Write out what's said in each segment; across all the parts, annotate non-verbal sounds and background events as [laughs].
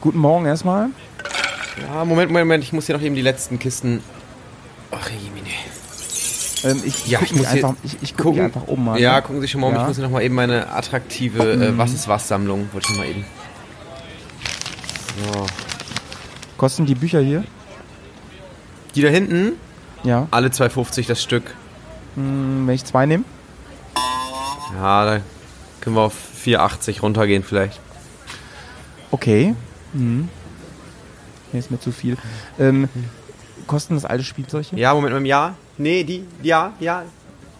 Guten Morgen erstmal. Ja, Moment, Moment, Moment, ich muss hier noch eben die letzten Kisten. Ach, Jemine. Ähm, ich Ja, guck ich muss einfach, ich, ich guck gucken. einfach um mal. Ja, ne? gucken Sie schon mal um. Ja. Ich muss hier noch mal eben meine attraktive äh, Was ist was Sammlung, wollte ich mal eben. So. Kosten die Bücher hier? Die da hinten, Ja. alle 2,50 das Stück. Hm, wenn ich zwei nehme? Ja, da können wir auf 4,80 runtergehen vielleicht. Okay. Mhm. Nee, ist mir zu viel. Ähm, kosten das alte Spielzeug hier? Ja, Moment, mit dem Ja? Nee, die, ja, ja.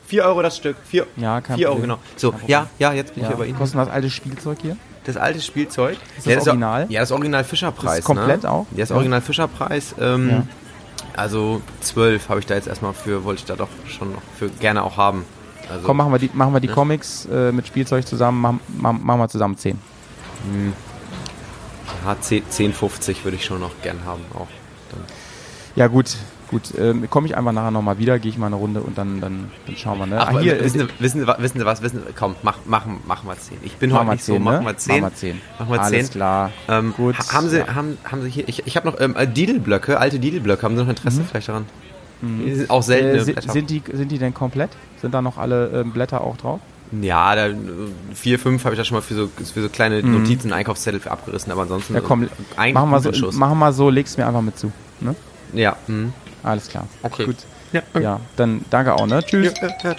4 Euro das Stück. 4, Ja, kein 4 Euro, Problem. genau. So, ja, ja, jetzt bin ich Ja. hier bei Ihnen. Kosten das alte Spielzeug hier? Das alte Spielzeug. Ist das ja, ist Original? Auch, ja, das Original Fischerpreis. Das ist komplett ne? auch? Ja, das Ja. Original Fischerpreis. Ähm, Ja. Also 12 habe ich da jetzt erstmal für, wollte ich da doch schon noch für gerne auch haben. Also, Komm, machen wir die, machen wir die Ja. Comics äh, mit Spielzeug zusammen, machen, machen machen wir zusammen 10. ja, 10, 10, 50 würde ich schon noch gern haben. Auch. Dann. Ja, gut. Gut, ähm, komme ich einfach nachher nochmal wieder, gehe ich mal eine Runde und dann, dann, dann schauen wir. Ne? Ach, hier, wissen, äh, Sie, wissen, wissen Sie was? Wissen, komm, mach, machen, machen wir 10. Ich bin machen heute nicht 10, so, machen ne? wir 10. Machen wir 10. Machen wir Alles 10. klar. Ähm, Gut, ha- haben, Sie, ja. haben, haben Sie hier, ich, ich habe noch ähm, Didelblöcke, alte Didelblöcke. Haben Sie noch Interesse vielleicht daran? Die sind auch seltene Mhm. Äh, si- Blätter. sind, die, sind die denn komplett? Sind da noch alle ähm, Blätter auch drauf? Ja, da, vier, fünf habe ich da schon mal für so, für so kleine Notizen, Einkaufszettel für abgerissen, aber ansonsten. Mhm. Ja, komm, eigentlich machen wir so, Schuss. machen wir so, leg's mir einfach mit zu. Ne? Ja, mhm. Alles klar. Okay. Gut. Ja, Ja, dann danke auch, ne? Tschüss. ja, ja.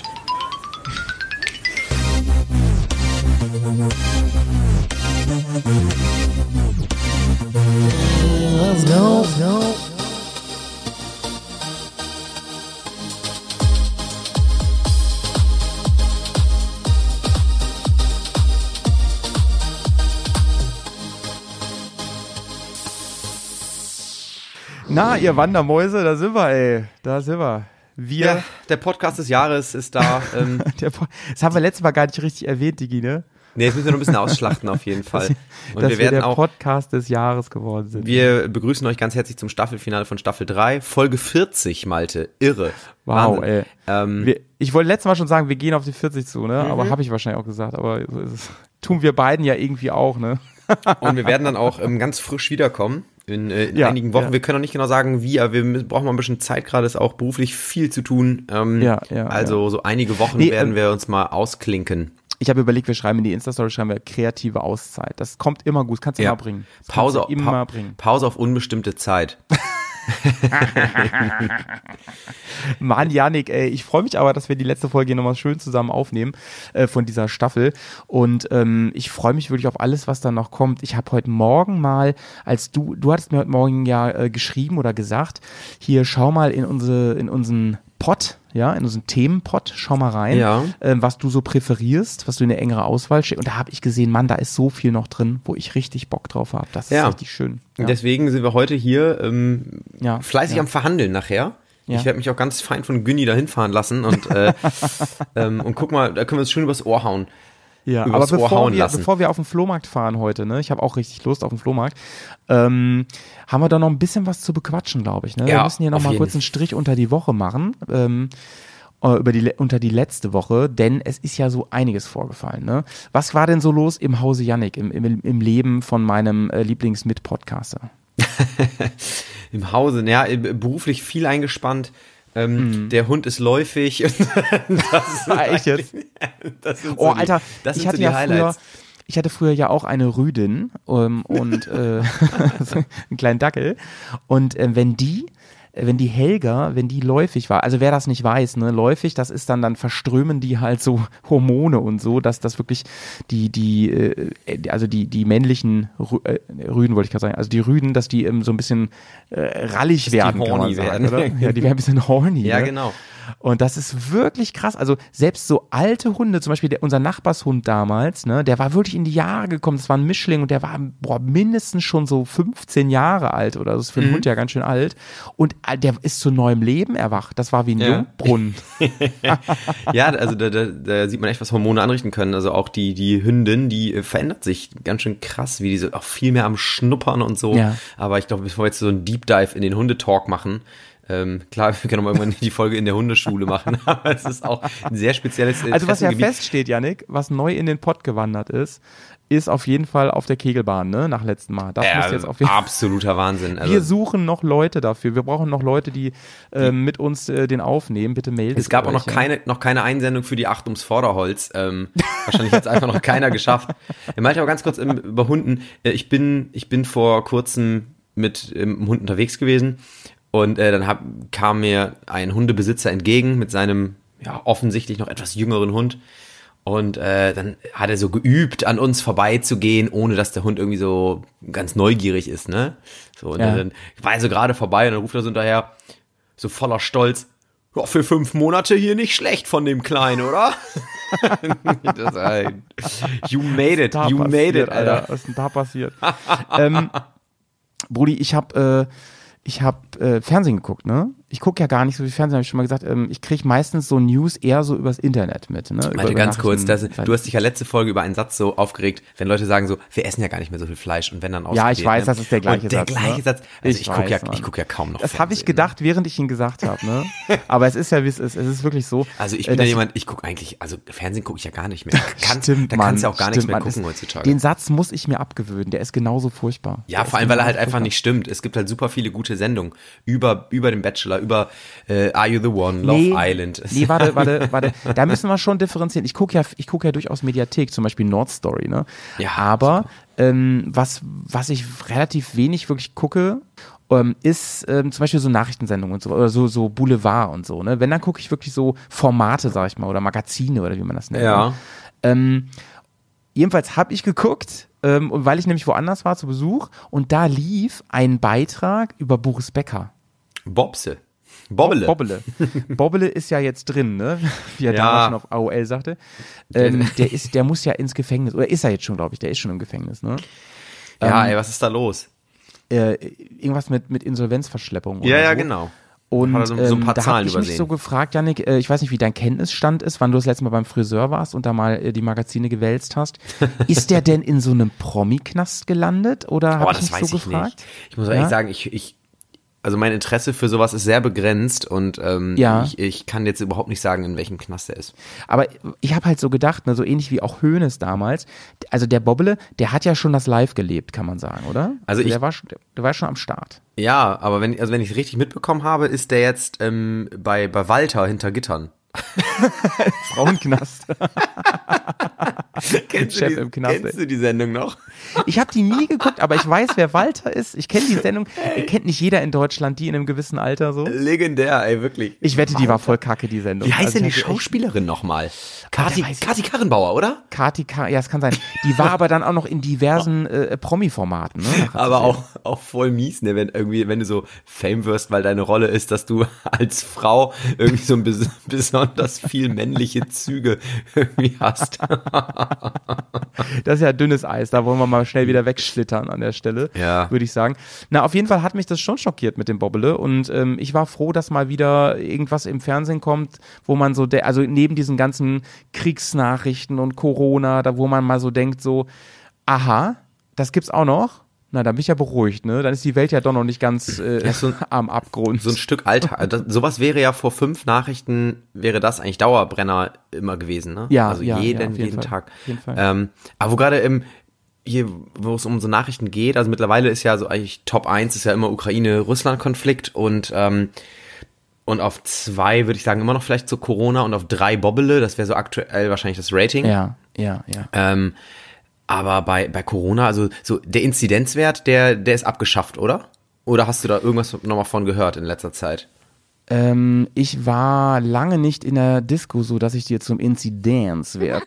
Na, ihr Wandermäuse, da sind wir, ey. Da sind wir. Wir. ja, der Podcast des Jahres ist da. [laughs] ähm, das haben wir letztes Mal gar nicht richtig erwähnt, Digi, ne? nee, jetzt müssen wir noch ein bisschen ausschlachten auf jeden [laughs] Fall. Und Dass wir wir, werden der auch. Podcast des Jahres geworden sind. Wir begrüßen euch ganz herzlich zum Staffelfinale von Staffel 3, Folge 40, Malte. Irre. wow, Wahnsinn. ey. Ähm, Wir, ich wollte letztes Mal schon sagen, wir gehen auf die 40 zu, ne? Mhm. Aber habe ich wahrscheinlich auch gesagt. Aber es. tun wir beiden ja irgendwie auch, ne? Und wir werden dann auch ähm, ganz frisch wiederkommen in, äh, in Ja, einigen Wochen. ja. Wir können noch nicht genau sagen, wie, aber wir brauchen mal ein bisschen Zeit gerade, ist auch beruflich viel zu tun. Ähm, Ja, ja, Also so einige Wochen Nee, werden ähm, wir uns mal ausklinken. Ich habe überlegt, wir schreiben in die Insta-Story, schreiben wir kreative Auszeit. Das kommt immer gut, das kannst du Ja. immer bringen. Das Pause, du Pa- immer bringen. Pause auf unbestimmte Zeit. [laughs] [laughs] Mann, Janik, ey, ich freue mich aber, dass wir die letzte Folge hier nochmal schön zusammen aufnehmen äh, von dieser Staffel. Und ähm, ich freue mich wirklich auf alles, was da noch kommt. Ich habe heute Morgen mal, als du, du hattest mir heute Morgen ja äh, geschrieben oder gesagt, hier schau mal in unsere, in unseren Pod, ja, in unseren Themenpot, schau mal rein, Ja. ähm, was du so präferierst, was du in der engere Auswahl steht. Und da habe ich gesehen, Mann, da ist so viel noch drin, wo ich richtig Bock drauf habe. Das ist Ja. richtig schön. Ja. Deswegen sind wir heute hier ähm, Ja, fleißig am Verhandeln nachher. Ich werde mich auch ganz fein von Günni dahin fahren lassen und, äh, [laughs] ähm, und guck mal, da können wir uns schön übers Ohr hauen. Ja, aber bevor wir, bevor wir auf den Flohmarkt fahren heute, ne, ich habe auch richtig Lust auf den Flohmarkt, ähm, haben wir da noch ein bisschen was zu bequatschen, glaube ich. Ne? wir Ja, müssen hier noch auf mal jeden kurz einen Strich unter die Woche machen, ähm, äh, über die, unter die letzte Woche, denn es ist ja so einiges vorgefallen. Ne? Was war denn so los im Hause Yannick, im, im, im Leben von meinem äh, Lieblingsmit-Podcaster? [laughs] Im Hause, ja, beruflich viel eingespannt. Ähm, Der Hund ist läufig. [laughs] das ist Mhm. Ah, echt jetzt? [laughs] das sind Oh, so die- Alter, das ich sind hatte so die ja früher, Highlights. ich hatte früher ja auch eine Rüdin ähm, und äh, [laughs] einen kleinen Dackel. Und äh, wenn die, wenn die Helga, wenn die läufig war, also wer das nicht weiß, ne, läufig, das ist dann, dann verströmen die halt so [laughs] Hormone und so, dass das wirklich die, die, äh, also die, die männlichen Rü äh, Rüden, wollte ich gerade sagen, also die Rüden, dass die ähm, so ein bisschen äh, rallig werden, kann man horny sagen, werden. oder? Ja, die werden ein bisschen horny. [laughs] Ja, ne? genau. Und das ist wirklich krass. Also selbst so alte Hunde, zum Beispiel der, unser Nachbarshund damals, ne, der war wirklich in die Jahre gekommen. Das war ein Mischling und der war boah, mindestens schon so 15 Jahre alt oder so. Das ist für einen Hund ja ganz schön alt. Und äh, der ist zu neuem Leben erwacht. Das war wie ein Ja. Jungbrunnen. [laughs] Ja, also da, da, da sieht man echt, was Hormone anrichten können. Also auch die, die Hündin, die äh, verändert sich ganz schön krass, wie diese auch viel mehr am Schnuppern und so. Ja. Aber ich glaube, bevor wir jetzt so einen Deep Dive in den Hundetalk machen, Ähm, klar, [laughs] wir können auch irgendwann die Folge in der Hundeschule machen, [laughs] aber es ist auch ein sehr spezielles Also was ja feststeht, Yannick, was neu in den Pott gewandert ist, ist auf jeden Fall auf der Kegelbahn, ne? Nach letztem Mal. Das äh, jetzt auf jeden absoluter Wahnsinn. Also wir suchen noch Leute dafür. Wir brauchen noch Leute, die äh, mit uns äh, den aufnehmen. Bitte melden. Es gab auch noch keine, noch keine Einsendung für die Acht ums Vorderholz. Ähm, wahrscheinlich hat es einfach noch keiner geschafft. [laughs] Er meinte aber ganz kurz im, über Hunden. Äh, ich bin, ich bin vor kurzem mit ähm, Hund unterwegs gewesen und äh, dann hab, kam mir ein Hundebesitzer entgegen mit seinem ja offensichtlich noch etwas jüngeren Hund und äh, dann hat er so geübt, an uns vorbeizugehen, ohne dass der Hund irgendwie so ganz neugierig ist, ne? So, und ja. dann war er so gerade vorbei und dann ruft er so hinterher, so voller Stolz, ja, für fünf Monate hier nicht schlecht von dem Kleinen, oder? [laughs] das, you made it, you made it, Alter. Was ist denn da passiert? ähm, Brudi, ich hab, äh, ich hab äh, Fernsehen geguckt, ne? Ich gucke ja gar nicht so viel Fernsehen, habe ich schon mal gesagt. Ähm, ich kriege meistens so News eher so übers Internet mit. Ne? Warte, ganz kurz, das, du hast dich ja letzte Folge über einen Satz so aufgeregt, wenn Leute sagen so, wir essen ja gar nicht mehr so viel Fleisch und wenn dann Ja, ich weiß, ne? das ist der gleiche und der Satz. Der gleiche ne? Satz. Also ich, ich gucke ja, ich guck ja kaum noch Das habe ich gedacht, während ich ihn gesagt habe. Ne? [laughs] Aber es ist ja, wie es ist. Es ist wirklich so. Also ich bin ja jemand, ich gucke eigentlich, also Fernsehen gucke ich ja gar nicht mehr. [laughs] Kann, stimmt, da kannst du ja auch gar stimmt, nichts mehr gucken heutzutage. Den Satz muss ich mir abgewöhnen, der ist genauso furchtbar. Ja, vor allem, weil er halt einfach nicht stimmt. Es gibt halt super viele gute Sendungen über, über den Bachelor, über äh, Are You the One, Love nee, Island. Nee, warte, [laughs] warte, warte. Da müssen wir schon differenzieren. Ich gucke ja, ich gucke ja durchaus Mediathek, zum Beispiel Nord Story, ne? Ja. Aber ähm, was, was ich relativ wenig wirklich gucke, ähm, ist ähm, zum Beispiel so Nachrichtensendungen und so oder so so Boulevard und so. Ne? Wenn dann gucke ich wirklich so Formate, sag ich mal, oder Magazine oder wie man das nennt. Ja. Ne? Ähm, jedenfalls habe ich geguckt, ähm, weil ich nämlich woanders war zu Besuch und da lief ein Beitrag über Boris Becker. Bobse. Bobbele. Bobbele. Bobbele ist ja jetzt drin, ne? [laughs] Wie er ja. damals schon auf AOL sagte. Ähm, der ist, der muss ja ins Gefängnis. Oder ist er jetzt schon, glaube ich, der ist schon im Gefängnis, ne? Ja, ähm, ey, was ist da los? Äh, irgendwas mit, mit Insolvenzverschleppung. Ja, ja, so. genau. Und so, so ein paar ähm, da habe ich übersehen. mich so gefragt, Janik, äh, ich weiß nicht, wie dein Kenntnisstand ist, wann du das letzte Mal beim Friseur warst und da mal äh, die Magazine gewälzt hast. [laughs] ist der denn in so einem Promi-Knast gelandet oder habe ich mich so gefragt? Nicht. Ich muss ehrlich ja? sagen, ich, ich also mein Interesse für sowas ist sehr begrenzt und ähm, ja. ich, ich kann jetzt überhaupt nicht sagen, in welchem Knast er ist. Aber ich habe halt so gedacht, ne, so ähnlich wie auch Hoeneß damals, also der Bobbele, der hat ja schon das Live gelebt, kann man sagen, oder? Also, also der, war, der, der war schon am Start. Ja, aber wenn, also wenn ich es richtig mitbekommen habe, ist der jetzt ähm, bei, bei Walter hinter Gittern. [laughs] Frauenknast. kennst, Chef du die, im Knast, kennst du die Sendung noch? Ich habe die nie geguckt, aber ich weiß, wer Walter ist. Ich kenne die Sendung. Ey. Kennt nicht jeder in Deutschland die in einem gewissen Alter so. Legendär, ey, wirklich. Ich wette, die war voll kacke, die Sendung. Wie heißt also, denn die Schauspielerin nochmal? Kati, Kati Karrenbauer, oder? Kati Kar ja, es kann sein. Die war [laughs] aber dann auch noch in diversen äh, Promi-Formaten. Ne? Aber auch, auch voll mies, ne? wenn irgendwie, wenn du so Fame wirst, weil deine Rolle ist, dass du [laughs] als Frau irgendwie so ein besonders viel männliche Züge irgendwie hast. das ist ja dünnes Eis, da wollen wir mal schnell wieder wegschlittern an der Stelle, ja. würde ich sagen. Na, auf jeden Fall hat mich das schon schockiert mit dem Bobbele und ähm, ich war froh, dass mal wieder irgendwas im Fernsehen kommt, wo man so, also neben diesen ganzen Kriegsnachrichten und Corona, da wo man mal so denkt, so, aha, das gibt's auch noch. Na, dann bin ich ja beruhigt, ne? Dann ist die Welt ja doch noch nicht ganz äh, [clears throat] ja, so ein, [laughs] am Abgrund. So ein Stück Alter. Das, sowas wäre ja vor fünf Nachrichten, wäre das eigentlich Dauerbrenner immer gewesen, ne? Ja, also ja, jeden, ja, jeden, jeden Tag. Auf jeden Fall. Ähm, aber wo gerade im, hier, wo es um so Nachrichten geht, also mittlerweile ist ja so eigentlich Top 1 ist ja immer Ukraine-Russland-Konflikt und ähm, und auf zwei würde ich sagen immer noch vielleicht so Corona und auf drei Bobbele, das wäre so aktuell wahrscheinlich das Rating. Ja, ja, ja. Ähm, aber bei, bei Corona, also so der Inzidenzwert, der, der ist abgeschafft, oder? Oder hast du da irgendwas nochmal von gehört in letzter Zeit? Ähm, ich war lange nicht in der Disco, so dass ich dir zum Inzidenzwert.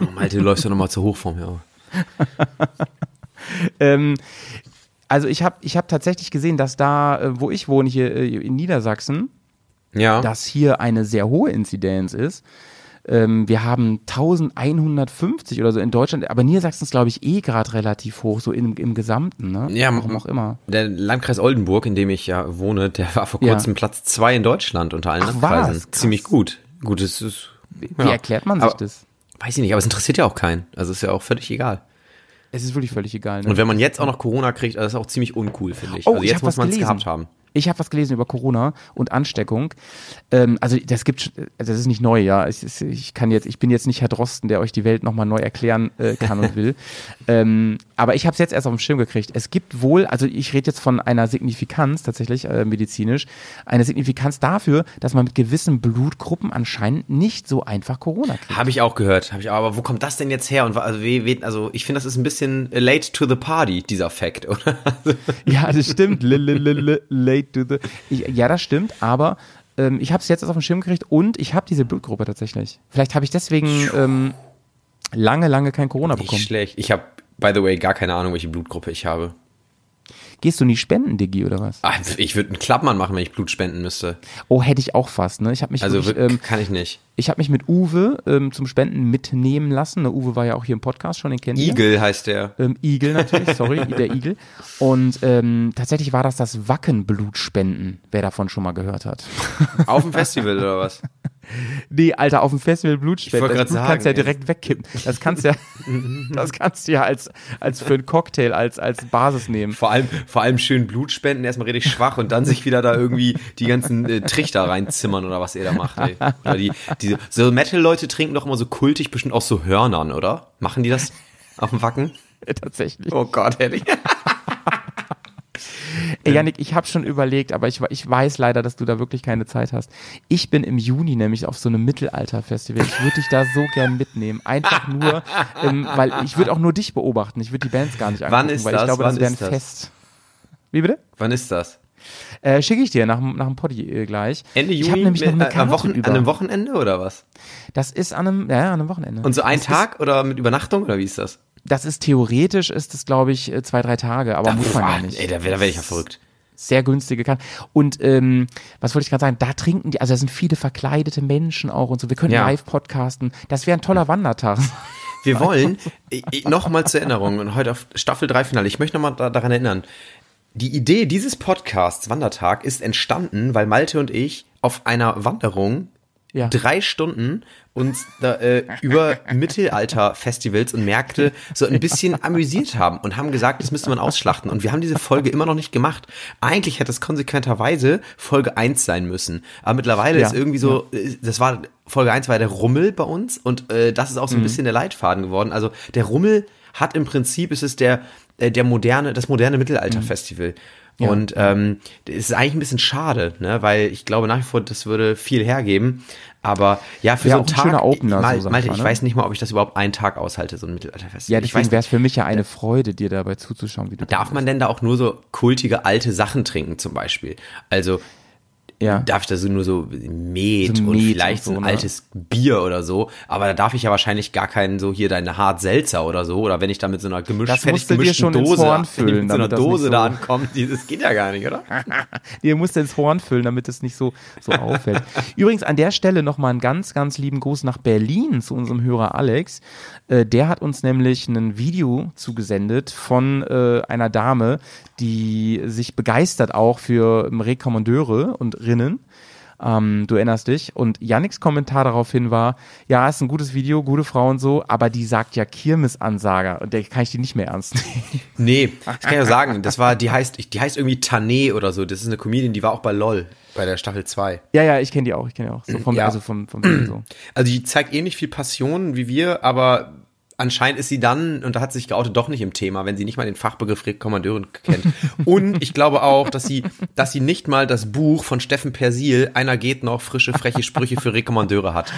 oh, Malte, du läufst ja nochmal zu hoch vor mir. [laughs] ähm, also ich habe ich hab tatsächlich gesehen, dass da, äh, wo ich wohne, hier äh, in Niedersachsen, ja. dass hier eine sehr hohe Inzidenz ist. Ähm, wir haben 1150 oder so in Deutschland, aber Niedersachsen ist, glaube ich, eh gerade relativ hoch, so im, im Gesamten. Ne? Ja, warum auch immer. Der Landkreis Oldenburg, in dem ich ja wohne, der war vor kurzem ja. Platz zwei in Deutschland unter allen Ach, Landkreisen. Ziemlich gut. Gut, es ist. Wie, ja. wie erklärt man sich aber, das? Weiß ich nicht, aber es interessiert ja auch keinen. Also ist ja auch völlig egal. Es ist wirklich völlig egal. Ne? Und wenn man jetzt auch noch Corona kriegt, das ist auch ziemlich uncool, finde ich. Oh, also ich jetzt muss was man es gehabt haben. Ich habe was gelesen über Corona und Ansteckung. Ähm, also das gibt, also das ist nicht neu, ja. Ich, ich- kann jetzt, ich bin jetzt nicht Herr Drosten, der euch die Welt nochmal neu erklären äh, kann und will. [laughs] ähm, aber ich habe es jetzt erst auf dem Schirm gekriegt. Es gibt wohl, also ich rede jetzt von einer Signifikanz tatsächlich äh, medizinisch, eine Signifikanz dafür, dass man mit gewissen Blutgruppen anscheinend nicht so einfach Corona kriegt. Habe ich auch gehört. Hab ich, auch, aber wo kommt das denn jetzt her? Und also, wie, wie, also ich finde, das ist ein bisschen late to the party, dieser Fact, oder? Ja, das stimmt. L- l- l- l- Late to the. Ich, ja, das stimmt, aber ähm, ich habe es jetzt erst auf den Schirm gekriegt und ich habe diese Blutgruppe tatsächlich. Vielleicht habe ich deswegen ähm, lange, lange kein Corona Nicht bekommen. schlecht. Ich habe, by the way, gar keine Ahnung, welche Blutgruppe ich habe. Gehst du nie spenden, Diggi, oder was? Ah, Ich würde einen Klappmann machen, wenn ich Blut spenden müsste. Oh, hätte ich auch fast, ne? Ich habe mich, Also wirklich, ähm, kann ich nicht. ich hab mich mit Uwe ähm, zum Spenden mitnehmen lassen. Ne, Uwe war ja auch hier im Podcast schon, den kennt ihr. Igel heißt der. Ähm, Igel natürlich, sorry, [laughs] der Igel. Und ähm, tatsächlich war das das Wackenblutspenden, wer davon schon mal gehört hat. Auf dem Festival oder was? [laughs] Nee, Alter, auf dem Festival Blutspenden. wollte Das Blut kannst du ja sagen, direkt wegkippen. Das kannst du ja, [laughs] das kannst du ja als, als für einen Cocktail, als, als Basis nehmen. Vor allem, vor allem schön Blut spenden, erstmal richtig schwach und dann sich wieder da irgendwie die ganzen äh, Trichter reinzimmern oder was ihr da macht. Ey. Oder die, die, so Metal-Leute trinken doch immer so kultig bestimmt auch so Hörnern, oder? Machen die das auf dem Wacken? [laughs] Tatsächlich. Oh Gott, ehrlich. Ey, Janik, ich habe schon überlegt, aber ich, ich weiß leider, dass du da wirklich keine Zeit hast. Ich bin im Juni nämlich auf so einem Mittelalter-Festival. Ich würde dich da so gern mitnehmen. Einfach nur, [laughs] ähm, weil ich würde auch nur dich beobachten. Ich würde die Bands gar nicht angucken, Wann ist weil ich das? glaube, Wann das wäre ein das? Fest. Wie bitte? Wann ist das? Äh, Schicke ich dir nach, dem- nach dem Poddy äh, gleich. Ende Ich Juni? habe nämlich noch mit- eine äh, Karte Wochen, über. an einem Wochenende oder was? Das ist an einem, ja, ja, an einem Wochenende. Und so ein das Tag oder mit Übernachtung oder wie ist das? Das ist theoretisch, ist es glaube ich äh, zwei, drei Tage, aber muss man ja Boah, nicht. Ey, da wäre da wär ich ja verrückt. Sehr günstige Karten. Und ähm, was wollte ich gerade sagen? Da trinken die, also da sind viele verkleidete Menschen auch und so. Wir können Ja. live podcasten. Das wäre ein toller Wandertag. Wir wollen, nochmal zur Erinnerung, und heute auf Staffel 3 Finale, ich möchte nochmal da, daran erinnern, die Idee dieses Podcasts Wandertag ist entstanden, weil Malte und ich auf einer Wanderung Ja. drei Stunden uns da, äh, über Mittelalter-Festivals und Märkte so ein bisschen amüsiert haben und haben gesagt, das müsste man ausschlachten. Und wir haben diese Folge immer noch nicht gemacht. Eigentlich hätte es konsequenterweise Folge 1 sein müssen. Aber mittlerweile Ja, ist irgendwie so, äh, das war, Folge 1 war der Rummel bei uns und äh, das ist auch so ein bisschen der Leitfaden geworden. Also der Rummel hat im Prinzip, ist es der, äh, der moderne, das moderne Mittelalter-Festival. Ja. Und ähm, ist eigentlich ein bisschen schade, ne? weil ich glaube nach wie vor, das würde viel hergeben. Aber ja, für Wär so einen ein Tag, schöner Opener, Mal, so Malte, ich ne? weiß nicht mal, ob ich das überhaupt einen Tag aushalte, so ein Mittelalterfestival. Ja, ich deswegen wäre es für mich ja eine Freude, dir dabei zuzuschauen, wie du Darf man denn da auch nur so kultige alte Sachen trinken zum Beispiel? Also ja. darf ich da so nur so Met, So und Met vielleicht und so, ein ne? altes Bier oder so, aber da darf ich ja wahrscheinlich gar keinen so hier deine Hart Seltzer oder so oder wenn ich da mit so einer gemischt, Das fertig gemischten Dose, füllen, [laughs] mit so einer Dose so- da ankommt, die- das geht ja gar nicht, oder? [laughs] Ihr musst ins Horn füllen, damit es nicht so, so auffällt. [laughs] Übrigens an der Stelle nochmal einen ganz, ganz lieben Gruß nach Berlin zu unserem Hörer Alex. Äh, der hat uns nämlich ein Video zugesendet von äh, einer Dame, die sich begeistert auch für Rekommandeure und Rinnen. Ähm, du erinnerst dich. Und Yannicks Kommentar daraufhin war, ja, ist ein gutes Video, gute Frau und so, aber die sagt ja Kirmesansager und der kann ich die nicht mehr ernst nehmen. [laughs] Nee, das kann ich ja sagen, das war, die heißt, die heißt irgendwie Tané oder so, das ist eine Comedian, die war auch bei LOL, bei der Staffel 2. ja, ja, ich kenne die auch, ich kenne die auch. So vom, Ja. Also vom, vom so. Also die zeigt ähnlich viel Passion wie wir, aber anscheinend ist sie dann, und da hat sie sich geoutet, doch nicht im Thema, wenn sie nicht mal den Fachbegriff Rekommandeurin kennt. Und ich glaube auch, dass sie, dass sie nicht mal das Buch von Steffen Persil, einer geht noch, frische, freche Sprüche für Rekommandeure hat.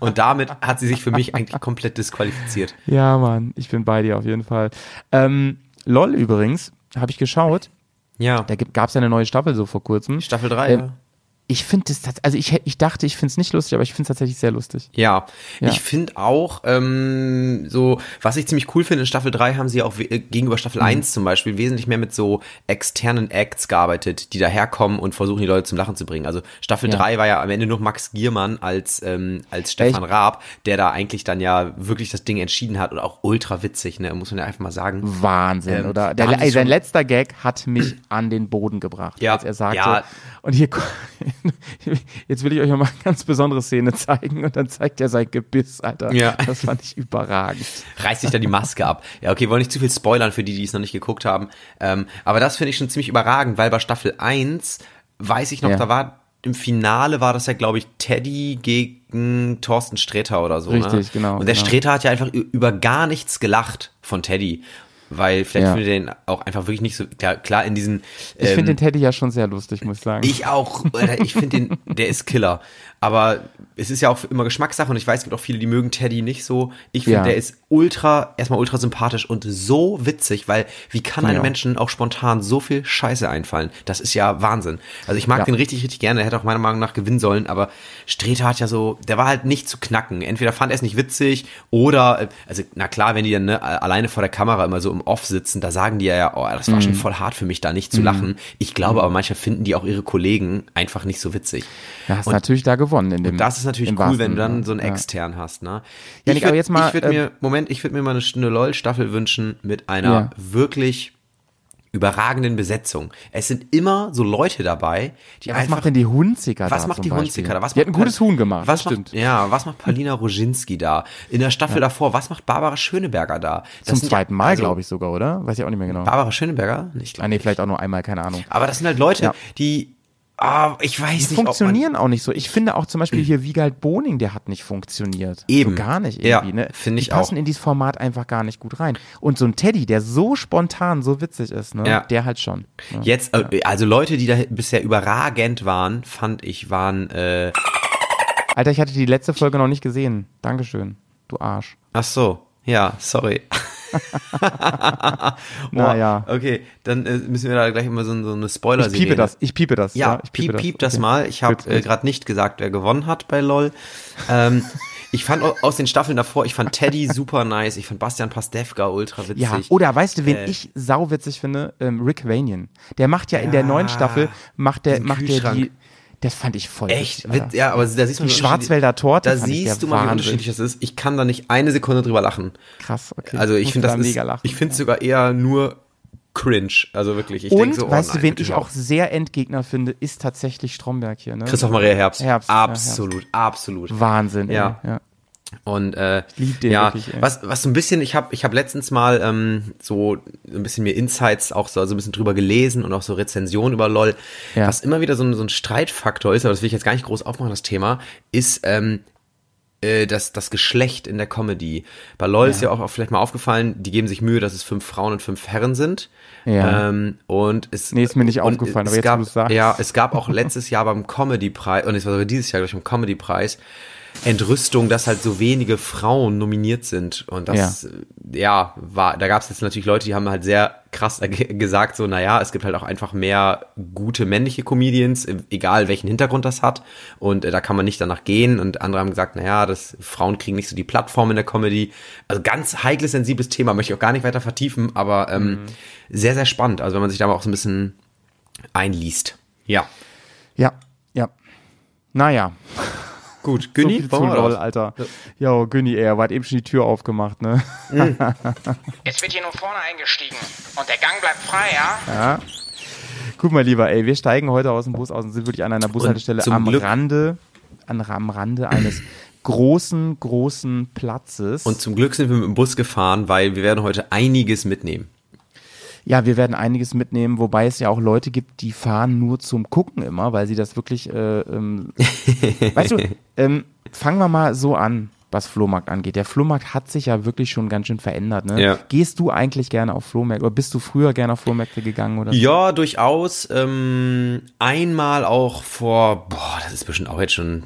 Und damit hat sie sich für mich eigentlich komplett disqualifiziert. Ja, Mann, ich bin bei dir auf jeden Fall. Ähm, LOL übrigens, habe ich geschaut. Ja. Da gab es ja eine neue Staffel so vor kurzem. Staffel 3, Ähm, ja. Ich finde das, tats- also ich, ich dachte, ich finde es nicht lustig, aber ich finde es tatsächlich sehr lustig. Ja, Ja. ich finde auch, ähm, so, was ich ziemlich cool finde, in Staffel 3 haben sie auch äh, gegenüber Staffel Mhm. 1 zum Beispiel wesentlich mehr mit so externen Acts gearbeitet, die daherkommen und versuchen, die Leute zum Lachen zu bringen. Also Staffel Ja. 3 war ja am Ende nur Max Giermann als, ähm, als Stefan Echt? Raab, der da eigentlich dann ja wirklich das Ding entschieden hat und auch ultra witzig, ne, muss man ja einfach mal sagen. Wahnsinn, Ähm, oder? Der, sein letzter Gag hat mich an den Boden gebracht, Ja, als er sagte. ja. Und hier, [laughs] [laughs] jetzt will ich euch mal eine ganz besondere Szene zeigen und dann zeigt er sein Gebiss, Alter. Ja. Das fand ich überragend. reißt sich dann die Maske ab. Ja, okay, wollen nicht zu viel spoilern für die, die es noch nicht geguckt haben. Ähm, aber das finde ich schon ziemlich überragend, weil bei Staffel 1 weiß ich noch, Ja. da war im Finale war das ja, glaube ich, Teddy gegen Thorsten Sträter oder so. Richtig, ne? genau, Und der genau. Sträter hat ja einfach über gar nichts gelacht von Teddy. Weil vielleicht Ja. findet er den auch einfach wirklich nicht so, klar, klar in diesen. Ich ähm, finde den Teddy ja schon sehr lustig, muss ich sagen. ich auch, Alter, ich finde den, der ist Killer. Aber es ist ja auch immer Geschmackssache und ich weiß, es gibt auch viele, die mögen Teddy nicht so. Ich finde, Ja. der ist ultra, erstmal ultra sympathisch und so witzig, weil wie kann einem Ja. Menschen auch spontan so viel Scheiße einfallen? Das ist ja Wahnsinn. Also ich mag Ja. den richtig, richtig gerne. Er hätte auch meiner Meinung nach gewinnen sollen, aber Streter hat ja so, der war halt nicht zu knacken. Entweder fand er es nicht witzig oder, äh, also na klar, wenn die dann ne, alleine vor der Kamera immer so im Off sitzen, da sagen die ja, oh, das war Mhm. schon voll hart für mich, da nicht zu lachen. Ich glaube aber manchmal finden die auch ihre Kollegen einfach nicht so witzig. ja, hast und- natürlich da gewonnen in dem. Das ist natürlich cool, wahrsten wenn du dann so einen Ja. extern hast, ne? Ich würd- mal, ich würde äh, mir, Moment, ich würde mir mal eine, eine LOL-Staffel wünschen mit einer Ja. wirklich überragenden Besetzung. Es sind immer so Leute dabei, die Ja, was einfach macht denn die Hunziker was da macht die? Hunziker da? Was die hat ein macht gutes Huhn gemacht, Was das macht, stimmt. ja, was macht Paulina Roginski da? In der Staffel davor, was macht Barbara Schöneberger da? Das Zum ja- zweiten Mal, also, glaube ich sogar, oder? Weiß ich auch nicht mehr genau. Barbara Schöneberger? Nicht Ah, nee, vielleicht auch nur einmal, keine Ahnung. Aber das sind halt Leute, Ja. die, ah, ich weiß Die nicht, funktionieren auch nicht so. Ich finde auch zum Beispiel hier Wiegald Boning, der hat nicht funktioniert. Eben. So gar nicht Ja, irgendwie. ne? finde ich Die passen auch. in dieses Format einfach gar nicht gut rein. Und so ein Teddy, der so spontan, so witzig ist, ne? Ja. der halt schon. Ne? Jetzt, äh, also Leute, die da bisher überragend waren, fand ich, waren, äh, Alter, ich hatte die letzte Folge noch nicht gesehen. Dankeschön. Du Arsch. ach so, ja, sorry. [laughs] Naja. Okay, dann äh, müssen wir da gleich immer so, so eine spoiler Ich piepe das. Ich piepe das. Ja, ich piep, piep das Okay. mal. Ich habe äh, gerade nicht gesagt, wer gewonnen hat bei LOL. Ähm, ich fand au- aus den Staffeln davor, ich fand Teddy [laughs] super nice, ich fand Bastian Pastewka ultra witzig. Ja, oder weißt du, wen Äh, ich sauwitzig finde? Ähm, Rick Vanian. Der macht ja in der Ja, neuen Staffel, macht der, macht der die, das fand ich voll Echt? Alter. Ja, aber da siehst du Die mal, wie unterschiedlich- Schwarzwälder Torte Da siehst du mal, wie unterschiedlich das ist. Ich kann da nicht eine Sekunde drüber lachen. Krass, okay. Also ich finde das da ist, lachen. ich finde es sogar eher nur cringe. Also wirklich. Ich Und denk so, oh weißt nein, du, wen ich auch sehr Endgegner finde, ist tatsächlich Stromberg hier. Ne? Christoph Maria Herbst. Herbst, ja, Absolut, absolut. Wahnsinn. ey. Ja. Ja. Und äh, ja, wirklich, was was so ein bisschen, ich habe ich habe letztens mal ähm, so ein bisschen mir Insights auch so also ein bisschen drüber gelesen und auch so Rezensionen über LOL. Ja. Was immer wieder so ein, so ein Streitfaktor ist, aber das will ich jetzt gar nicht groß aufmachen, das Thema, ist ähm, äh, das, das Geschlecht in der Comedy. Bei LOL ist ja auch vielleicht mal aufgefallen, die geben sich Mühe, dass es fünf Frauen und fünf Herren sind. Ja. Ähm, und es, Nee, ist mir nicht aufgefallen, es aber jetzt, wo gab, du's sagst. Ja, es gab auch letztes Jahr beim Comedy-Preis, und es war sogar dieses Jahr, glaube ich, beim Comedy-Preis, Entrüstung, dass halt so wenige Frauen nominiert sind. Und das, ja, war, da gab es jetzt natürlich Leute, die haben halt sehr krass ge- gesagt, so, naja, es gibt halt auch einfach mehr gute männliche Comedians, egal welchen Hintergrund das hat. Und äh, da kann man nicht danach gehen. Und andere haben gesagt, naja, das, Frauen kriegen nicht so die Plattform in der Comedy. Also ganz heikles, sensibles Thema, möchte ich auch gar nicht weiter vertiefen, aber ähm, sehr, sehr spannend. Also wenn man sich da mal auch so ein bisschen einliest. Ja. Ja, ja. Naja, Gut, so Günni, viel zu LOL? Alter. Ja, Günni, er hat eben schon die Tür aufgemacht, ne? [laughs] Jetzt wird hier nur vorne eingestiegen. Und der Gang bleibt frei, ja? Ja. Guck mal, lieber, ey, wir steigen heute aus dem Bus aus und sind wirklich an einer Bushaltestelle am Glück- Rande, an, am Rande eines großen, großen Platzes. Und zum Glück sind wir mit dem Bus gefahren, weil wir werden heute einiges mitnehmen. Ja, wir werden einiges mitnehmen, wobei es ja auch Leute gibt, die fahren nur zum Gucken immer, weil sie das wirklich, äh, ähm, [laughs] weißt du, ähm, fangen wir mal so an, was Flohmarkt angeht. Der Flohmarkt hat sich ja wirklich schon ganz schön verändert. Ne? Ja. Gehst du eigentlich gerne auf Flohmärkte oder bist du früher gerne auf Flohmärkte gegangen oder? so? Ja, durchaus. Ähm, einmal auch vor, boah, das ist bestimmt auch jetzt schon,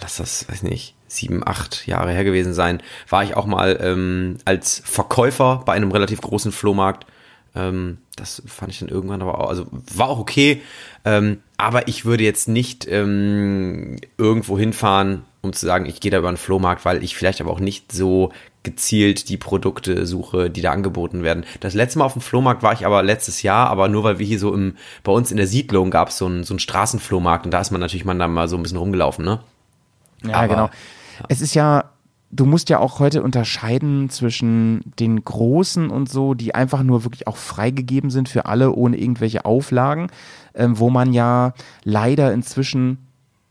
lass das, weiß nicht, sieben, acht Jahre her gewesen sein, war ich auch mal ähm, als Verkäufer bei einem relativ großen Flohmarkt. Ähm, das fand ich dann irgendwann aber auch, also war auch okay. Ähm, aber ich würde jetzt nicht ähm, irgendwo hinfahren, um zu sagen, ich gehe da über einen Flohmarkt, weil ich vielleicht aber auch nicht so gezielt die Produkte suche, die da angeboten werden. Das letzte Mal auf dem Flohmarkt war ich aber letztes Jahr, aber nur weil wir hier so im, bei uns in der Siedlung gab es so einen, so einen Straßenflohmarkt und da ist man natürlich man da mal so ein bisschen rumgelaufen, ne? Ja, Aber- genau. Es ist ja du musst ja auch heute unterscheiden zwischen den großen und so, die einfach nur wirklich auch freigegeben sind für alle ohne irgendwelche Auflagen, ähm, wo man ja leider inzwischen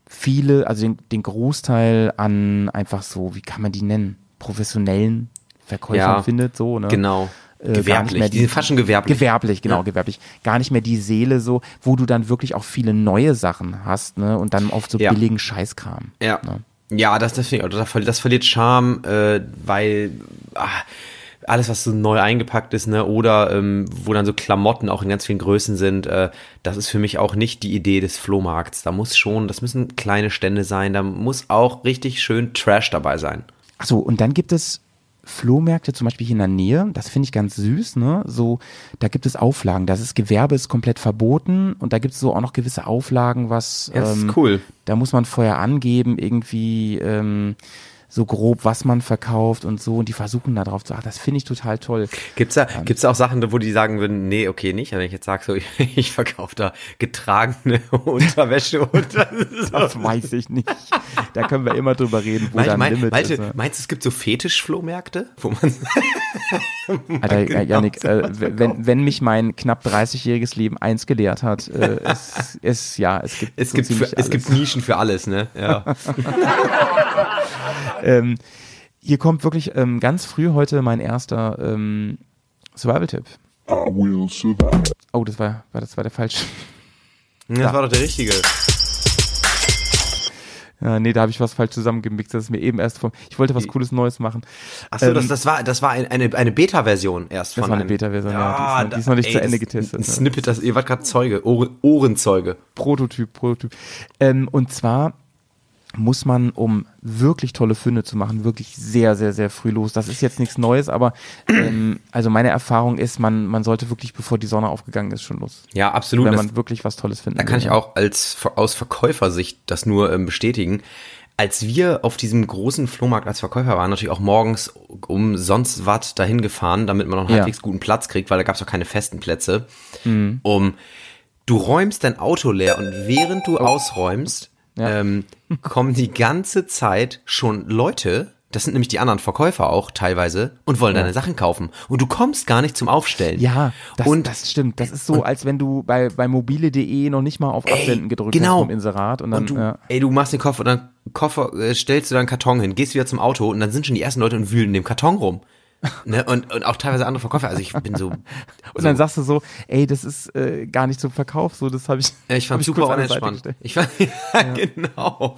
viele, also den, den Großteil an einfach so, wie kann man die nennen, professionellen Verkäufern Ja, findet, so, ne? Genau. Äh, gewerblich. mehr Die sind fast schon gewerblich. Gewerblich, genau, Ja. gewerblich. Gar nicht mehr die Seele so, wo du dann wirklich auch viele neue Sachen hast, ne? Und dann auf so Ja. billigen Scheißkram. Ja. Ne? Ja, das, das, ich auch, das, verli- das verliert Charme, äh, weil ah, alles, was so neu eingepackt ist, ne, oder ähm, wo dann so Klamotten auch in ganz vielen Größen sind, äh, das ist für mich auch nicht die Idee des Flohmarkts. Da muss schon, das müssen kleine Stände sein, da muss auch richtig schön Trash dabei sein. Achso, und dann gibt es Flohmärkte, zum Beispiel hier in der Nähe, das finde ich ganz süß, ne? So, da gibt es Auflagen. Das ist Gewerbe ist komplett verboten und da gibt es so auch noch gewisse Auflagen, was Ja, das ähm, ist cool. da muss man vorher angeben, irgendwie ähm, so grob, was man verkauft und so. Und die versuchen da drauf zu, ach, das finde ich total toll. Gibt's da, gibt's da auch Sachen, wo die sagen würden, nee, okay, nicht? Wenn ich jetzt sage, so, [laughs] ich verkaufe da getragene [laughs] Unterwäsche und das. Das weiß ich nicht. Da können wir immer drüber reden, wo Meinst, da ein mein, Limit meinst, ist. du- Ne? meinst du, es gibt so Fetischflohmärkte, wo man [laughs] Alter, genau Janik, so äh, wenn, wenn mich mein knapp 30-jähriges Leben eins gelehrt hat, äh, es, es, ja, es gibt Es so gibt, für, es gibt. Nischen für alles, ne? Ja. Ähm, hier kommt wirklich ähm, ganz früh heute mein erster ähm, Survival-Tipp. Oh, das war, war das war der falsche. Das war doch der richtige. Ja, nee, da habe ich was falsch zusammengemixt. Das ist mir eben erst vom. Ich wollte was Cooles Neues machen. Achso, Ähm, das, das war, das war ein- eine, eine Beta-Version erst Das von war eine Beta-Version, ja, die ist noch- die ist noch nicht zu Ende das- getestet, Ein ne? Snippet, das, ihr wart gerade Zeuge, Ohren, Ohrenzeuge. Prototyp, Prototyp. Ähm, und zwar muss man, um wirklich tolle Funde zu machen, wirklich sehr, sehr, sehr früh los. Das ist jetzt nichts Neues, aber ähm, also meine Erfahrung ist, man, man sollte wirklich, bevor die Sonne aufgegangen ist, schon los. Ja, absolut. wenn Das, man wirklich was Tolles finden da kann will, ich auch als, aus Verkäufersicht das nur ähm, bestätigen. Als wir auf diesem großen Flohmarkt als Verkäufer waren, natürlich auch morgens um sonst was dahin gefahren, damit man noch einen Ja. halbwegs guten Platz kriegt, weil da gab es auch keine festen Plätze. Mhm. Um, du räumst dein Auto leer und während du ausräumst, Oh. Ja. ähm, kommen die ganze Zeit schon Leute, das sind nämlich die anderen Verkäufer auch teilweise, und wollen deine Sachen kaufen. Und du kommst gar nicht zum Aufstellen. Ja, das, und das stimmt. Das ist so, als wenn du bei, bei mobile.de noch nicht mal auf Absenden gedrückt genau. hast vom Inserat. Und dann, und du, ja. ey, du machst den Koffer, dann Koffer, äh, stellst du deinen Karton hin, gehst wieder zum Auto und dann sind schon die ersten Leute und wühlen in dem Karton rum. Ne? und, und auch teilweise andere Verkäufer. Also ich bin so. [laughs] Und dann sagst du so, ey, das ist äh, gar nicht zum Verkauf, so, das habe ich. Ja, ich fand super unentspannt. Ich fand, [laughs] ja, genau.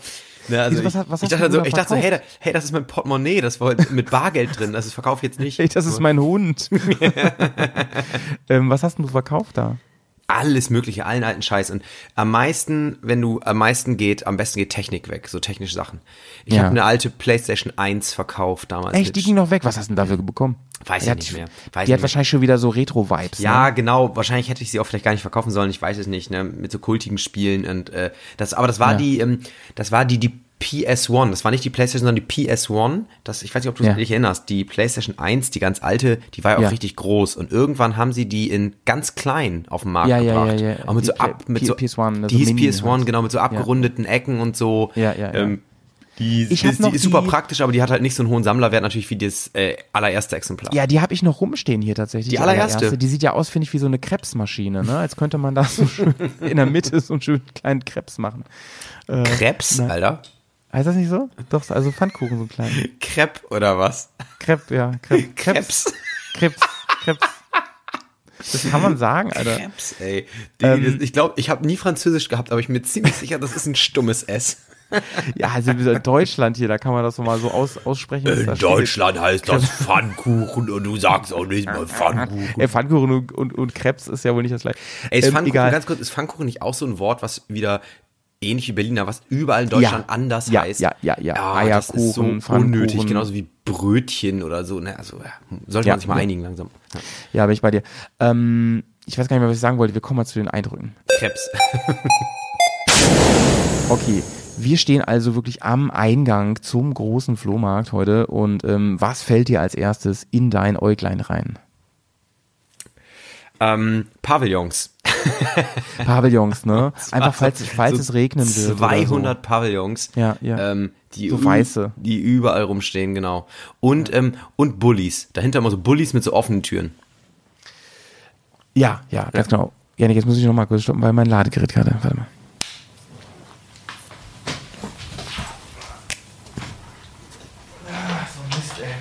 Ne, also was ich, hat- was ich dachte so, ich dachte so, hey, da, hey, das ist mein Portemonnaie, das war mit Bargeld drin, das ist Verkauf jetzt nicht. [laughs] Ey, das ist mein Hund. ähm, was hast denn du verkauft da? Alles mögliche, allen alten Scheiß. Und am meisten, wenn du am meisten geht, am besten geht Technik weg, so technische Sachen. Ich Ja. habe eine alte PlayStation 1 verkauft damals. Echt, die ging noch weg. Was hast du denn dafür bekommen? Weiß ich nicht mehr. Weiß die hat nicht wahrscheinlich schon wieder so Retro-Vibes. Ja, Ne? genau. Wahrscheinlich hätte ich sie auch vielleicht gar nicht verkaufen sollen. Ich weiß es nicht. Ne? Mit so kultigen Spielen und äh, das. Aber das war Ja. die, ähm, das war die die PS1. Das war nicht die PlayStation, sondern die PS1. Das, ich weiß nicht, ob du Ja. dich erinnerst. Die PlayStation 1, die ganz alte, die war ja auch Ja. richtig groß. Und irgendwann haben sie die in ganz klein auf den Markt Ja, ja, gebracht. ja, ja. Auch mit Die so ab, mit P- so PS1, also die hieß Mini PS1, halt. genau, mit so abgerundeten Ecken und so. Ja, ja, ja. Ähm, die, die, ist- die ist super die- praktisch, aber die hat halt nicht so einen hohen Sammlerwert natürlich wie das äh, allererste Exemplar. Ja, die habe ich noch rumstehen hier tatsächlich. Die allererste? Die sieht ja aus, finde ich, wie so eine Krebsmaschine, ne? Als könnte man da so schön [laughs] in der Mitte so einen schönen kleinen Krebs machen. Krebs, na- Alter. Heißt das nicht so? Doch, also Pfannkuchen so ein kleiner. [laughs] Crepe oder was? Krebs, ja. Krebs. Krebs. Krebs. Krebs. Das kann man sagen, Alter. Krebs, ey. Die, Ähm, ich glaube, ich habe nie Französisch gehabt, aber ich bin mir ziemlich sicher, das ist ein stummes S. [laughs] Ja, also gesagt, Deutschland hier, da kann man das so mal so aus, aussprechen. dass da steht. heißt das Pfannkuchen und du sagst auch nicht mal Pfannkuchen. Ey, Pfannkuchen und, und, und Krebs ist ja wohl nicht das gleiche. Ey, ist Ähm, Pfannkuchen, egal. ganz kurz, ist Pfannkuchen nicht auch so ein Wort, was wieder ähnlich wie Berliner, was überall in Deutschland Ja. anders Ja, heißt? ja, ja, ja. das Eierkuchen, ist so unnötig, genauso wie Brötchen oder so. Ne? Also ja, sollte Ja. man sich mal einigen langsam. Ja. Ja, bin ich bei dir. Ähm, ich weiß gar nicht mehr, was ich sagen wollte. Wir kommen mal zu den Eindrücken. Krebs. [laughs] Okay, wir stehen also wirklich am Eingang zum großen Flohmarkt heute. Und ähm, was fällt dir als erstes in dein Äuglein rein? ähm, Pavillons. [laughs] Pavillons, ne? Einfach falls, falls es regnen wird. oder 200 Pavillons. Ja, ja. Ähm, die, So weiße. die überall rumstehen, genau. Und, ähm, und Bullies. Dahinter immer so Bullies mit so offenen Türen. So. Ja, ja, ganz genau. Janik, jetzt muss ich noch mal kurz stoppen, weil mein Ladegerät gerade. Warte mal. Ah, so Mist, ey.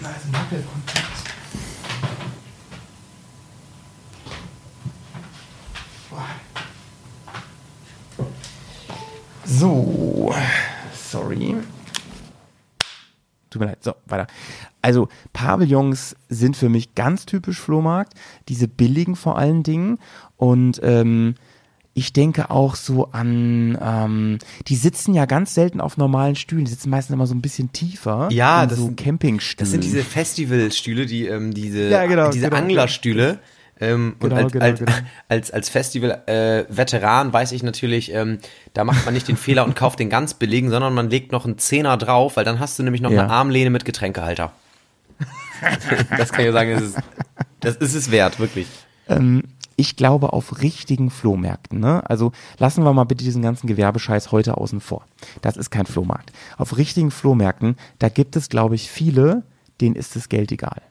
Da ist ein Wackelkontakt. So, sorry. Tut mir leid. So, weiter. Also, Pavillons sind für mich ganz typisch Flohmarkt. Diese billigen vor allen Dingen. Und ähm, ich denke auch so an, ähm, die sitzen ja ganz selten auf normalen Stühlen. Die sitzen meistens immer so ein bisschen tiefer. Ja, das so sind- Campingstühlen. Das sind diese Festivalstühle, die, ähm, diese, Ja, genau, diese genau. Anglerstühle. Ähm, und Genau, als, genau, als, genau. [laughs] als, als Festival-Veteran weiß ich natürlich, ähm, da macht man nicht den Fehler und kauft den ganz billigen, sondern man legt noch einen Zehner drauf, weil dann hast du nämlich noch Ja. eine Armlehne mit Getränkehalter. [laughs] das kann ich ja sagen, das ist, das ist es wert, wirklich. ähm, ich glaube auf richtigen Flohmärkten. Ne? Also lassen wir mal bitte diesen ganzen Gewerbescheiß heute außen vor. Das ist kein Flohmarkt. Auf richtigen Flohmärkten, da gibt es, glaube ich, viele, denen ist das Geld egal.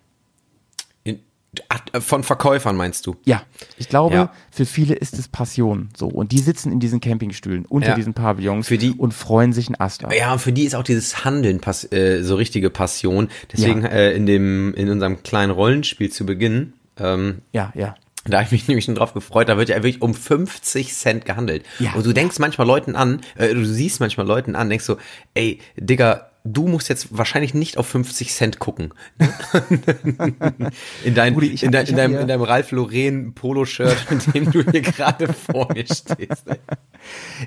Ach, von Verkäufern meinst du? Ja, ich glaube, Ja. für viele ist es Passion so. Und die sitzen in diesen Campingstühlen unter Ja. diesen Pavillons Für die- und freuen sich ein Ast ab. Ja, und für die ist auch dieses Handeln pass äh, so richtige Passion. Deswegen äh, in dem in unserem kleinen Rollenspiel zu Beginn, ähm, Ja, ja. da habe ich mich [laughs] nämlich schon drauf gefreut, da wird ja wirklich um 50 Cent gehandelt. Ja. Und du denkst manchmal Leuten an, äh, du siehst manchmal Leuten an, denkst so, ey, Digga, du musst jetzt wahrscheinlich nicht auf 50 Cent gucken. [laughs] in, dein, Rudi, in, dein, in, deinem, in deinem Ralph Lauren Poloshirt, [laughs] mit dem du hier gerade vor mir stehst. Ey.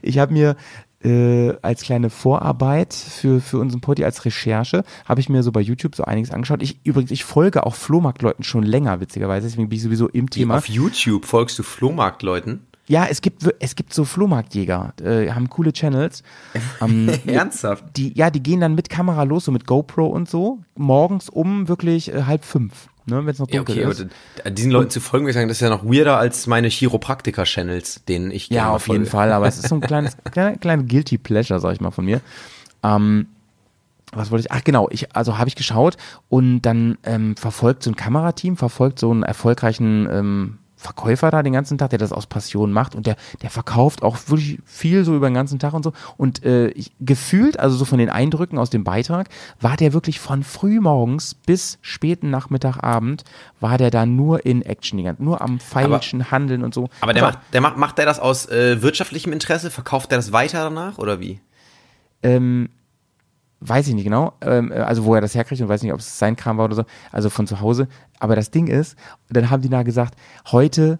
Ich habe mir äh, als kleine Vorarbeit für, für unseren Poddy, als Recherche, habe ich mir so bei YouTube so einiges angeschaut. Ich übrigens, ich folge auch Flohmarktleuten schon länger, witzigerweise, deswegen bin ich sowieso im Thema. Auf YouTube folgst du Flohmarktleuten? Ja, es gibt, es gibt so Flohmarktjäger, äh, haben coole Channels. [laughs] Ähm, Ernsthaft? die, ja, die gehen dann mit Kamera los, so mit GoPro und so, morgens um wirklich äh, halb fünf, ne, wenn es noch Ja, dunkel okay, aber ist. d- diesen Leuten zu folgen, würde ich sagen, das ist ja noch weirder als meine Chiropraktiker-Channels, denen ich Ja, gerne auf jeden folge. Fall, aber es [laughs] ist so ein kleines, kleine, kleine Guilty Pleasure, sag ich mal von mir. Ähm, was wollte ich? Ach genau, ich, also habe ich geschaut und dann ähm, verfolgt so ein Kamerateam, verfolgt so einen erfolgreichen ähm, Verkäufer da den ganzen Tag, der das aus Passion macht und der, der verkauft auch wirklich viel so über den ganzen Tag und so. Und äh, ich, gefühlt, also so von den Eindrücken aus dem Beitrag, war der wirklich von frühmorgens bis späten Nachmittagabend, war der da nur in Action, nur am Feilschen, Handeln und so. Aber der macht, der macht, macht der das aus äh, wirtschaftlichem Interesse? Verkauft der das weiter danach oder wie? Ähm, weiß ich nicht genau, ähm, äh, also wo er das herkriegt und weiß nicht, ob es sein Kram war oder so, also von zu Hause. Aber das Ding ist, dann haben die da gesagt, heute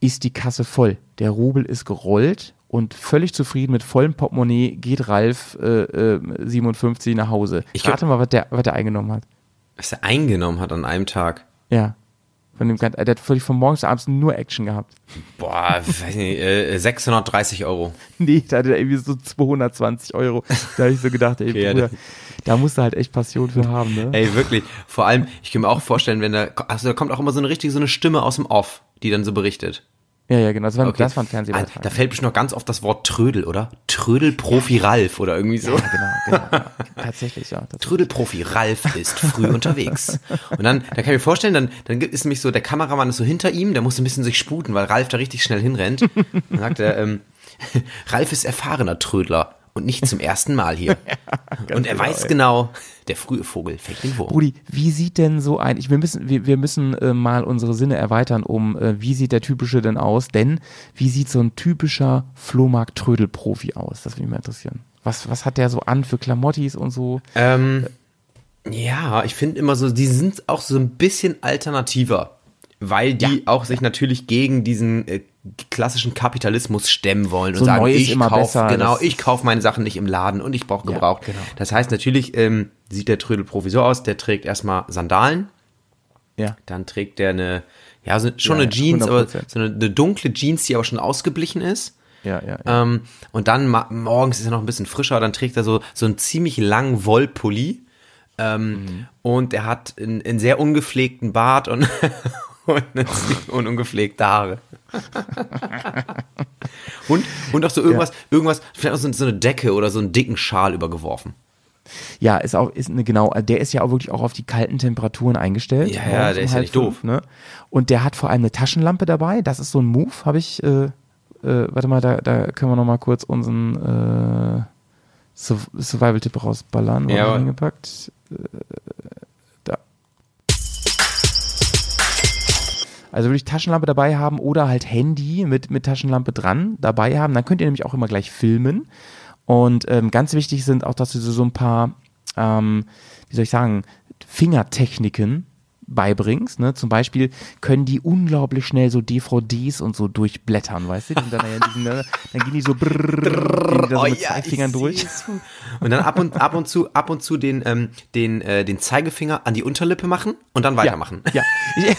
ist die Kasse voll, der Rubel ist gerollt und völlig zufrieden mit vollem Portemonnaie geht Ralf äh, äh, 57 nach Hause. Ich Ich rate mal, was der, was der eingenommen hat. Was er eingenommen hat an einem Tag. Ja. Von dem, der hat völlig von morgens bis abends nur Action gehabt. Boah, weiß nicht, äh, 630 Euro. Nee, da hatte er irgendwie so 220 Euro. Da habe ich so gedacht, ey, [laughs] Okay, Bruder, da musst du halt echt Passion für haben, ne? Ey, wirklich. Vor allem, ich kann mir auch vorstellen, wenn da, also da kommt auch immer so eine richtige, so eine Stimme aus dem Off, die dann so berichtet. Ja, ja, genau. Das war, Okay. das war ein Fernsehbeitrag. Da fällt bestimmt noch ganz oft das Wort Trödel, oder? Trödelprofi Ralf oder irgendwie so. Ja, genau, genau. Ja. Tatsächlich, ja. Trödelprofi Ralf ist früh unterwegs. Und dann, da kann ich mir vorstellen, dann, dann gibt- ist nämlich so, der Kameramann ist so hinter ihm, der muss ein bisschen sich sputen, weil Ralf da richtig schnell hinrennt. Dann sagt er, ähm, [laughs] Ralf ist erfahrener Trödler und nicht zum ersten Mal hier. [laughs] und er genau, weiß ey. genau, der frühe Vogel fängt den Wurm. Brudi, wie sieht denn so ein, ich, wir müssen, wir, wir müssen äh, mal unsere Sinne erweitern, um, äh, wie sieht der typische denn aus? Denn, wie sieht so ein typischer Flohmarkt-Trödel-Profi aus? Das würde mich mal interessieren. Was, was hat der so an für Klamottis und so? Ähm, ja, ich finde immer so, die sind auch so ein bisschen alternativer, weil die auch sich natürlich gegen diesen äh, klassischen Kapitalismus stemmen wollen und So sagen, ich immer kauf, besser, genau, ich kaufe meine Sachen nicht im Laden und ich brauche Ja, gebraucht. genau. Das heißt natürlich ähm, sieht der Trödelprofi so aus, der trägt erstmal Sandalen, Ja. dann trägt der eine, ja, so, schon Ja, eine ja, Jeans, aber 100%. so eine, eine dunkle Jeans, die aber schon ausgeblichen ist. Ja, ja, ja. Ähm, und dann morgens ist er noch ein bisschen frischer, dann trägt er so, so einen ziemlich langen Wollpulli. Ähm, Und er hat einen, einen sehr ungepflegten Bart und, [laughs] und, und ungepflegte Haare. und, und auch so irgendwas, irgendwas, vielleicht auch so, so eine Decke oder so einen dicken Schal übergeworfen. Ja, ist auch, ist eine, genau, der ist ja auch wirklich auch auf die kalten Temperaturen eingestellt. Ja, ja, der ist ja nicht doof. fünf, Ne? Und der hat vor allem eine Taschenlampe dabei. Das ist so ein Move, habe ich, äh, äh, warte mal, da, da können wir noch mal kurz unseren äh, Sur- Survival-Tipp rausballern. Ja, Ja, hingepackt. Äh, Also würde ich Taschenlampe dabei haben oder halt Handy mit, mit Taschenlampe dran dabei haben. Dann könnt ihr nämlich auch immer gleich filmen. Und ähm, ganz wichtig sind auch, dass du so ein paar, ähm, wie soll ich sagen, Fingertechniken beibringst. Ne? Zum Beispiel können die unglaublich schnell so DVDs und so durchblättern, weißt du? Sind dann, ja diesen, ne? dann gehen die so, brrrr, gehen die so Oh mit ja, zwei Fingern durch. Und dann ab und, ab und zu, ab und zu den, ähm, den, äh, den Zeigefinger an die Unterlippe machen und dann weitermachen. Ja, ich,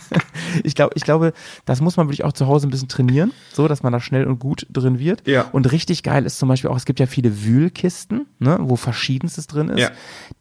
[laughs] ich, glaub, ich glaube, das muss man wirklich auch zu Hause ein bisschen trainieren, so dass man da schnell und gut drin wird. Ja. Und richtig geil ist zum Beispiel auch, es gibt ja viele Wühlkisten, ne, wo verschiedenstes drin ist. Ja.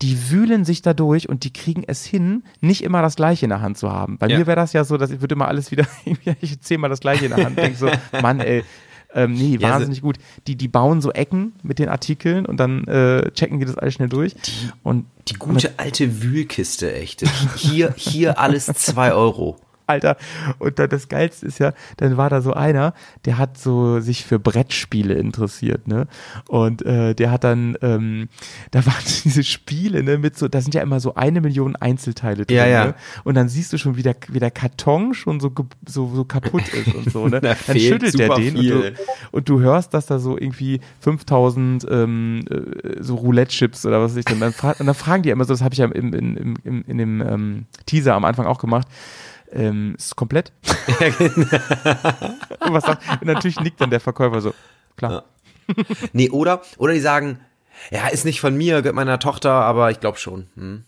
Die wühlen sich da durch und die kriegen es hin, nicht immer das gleiche in der Hand zu haben. Bei Ja. mir wäre das ja so, dass ich würde immer alles wieder, [laughs] ich zehnmal das gleiche in der Hand, denke so, [laughs] Mann, ey. Ähm, nee, Ja, wahnsinnig gut. Die, die bauen so Ecken mit den Artikeln und dann äh, checken die das alles schnell durch. und Die gute alte Wühlkiste, echt. Hier, hier alles zwei Euro. Alter, und dann das Geilste ist ja, dann war da so einer, der hat so sich für Brettspiele interessiert, ne? Und äh, der hat dann, ähm, [laughs] da waren diese Spiele, ne, mit so, da sind ja immer so eine Million Einzelteile drin, Ja, ja. ne? Und dann siehst du schon, wie der, wie der Karton schon so, so, so kaputt ist und so, ne? [laughs] Da dann schüttelt der den und du, und du hörst, dass da so irgendwie 5000 ähm, äh, so Roulette-Chips oder was weiß ich denn, dann, fra und dann fragen die immer so, das habe ich ja im, im, im, im, in dem ähm, Teaser am Anfang auch gemacht, ähm, ist komplett? [laughs] und, was sagt, natürlich nickt dann der Verkäufer so, klar. Nee, oder, oder die sagen, ja, ist nicht von mir, gehört meiner Tochter, aber ich glaube schon. Hm.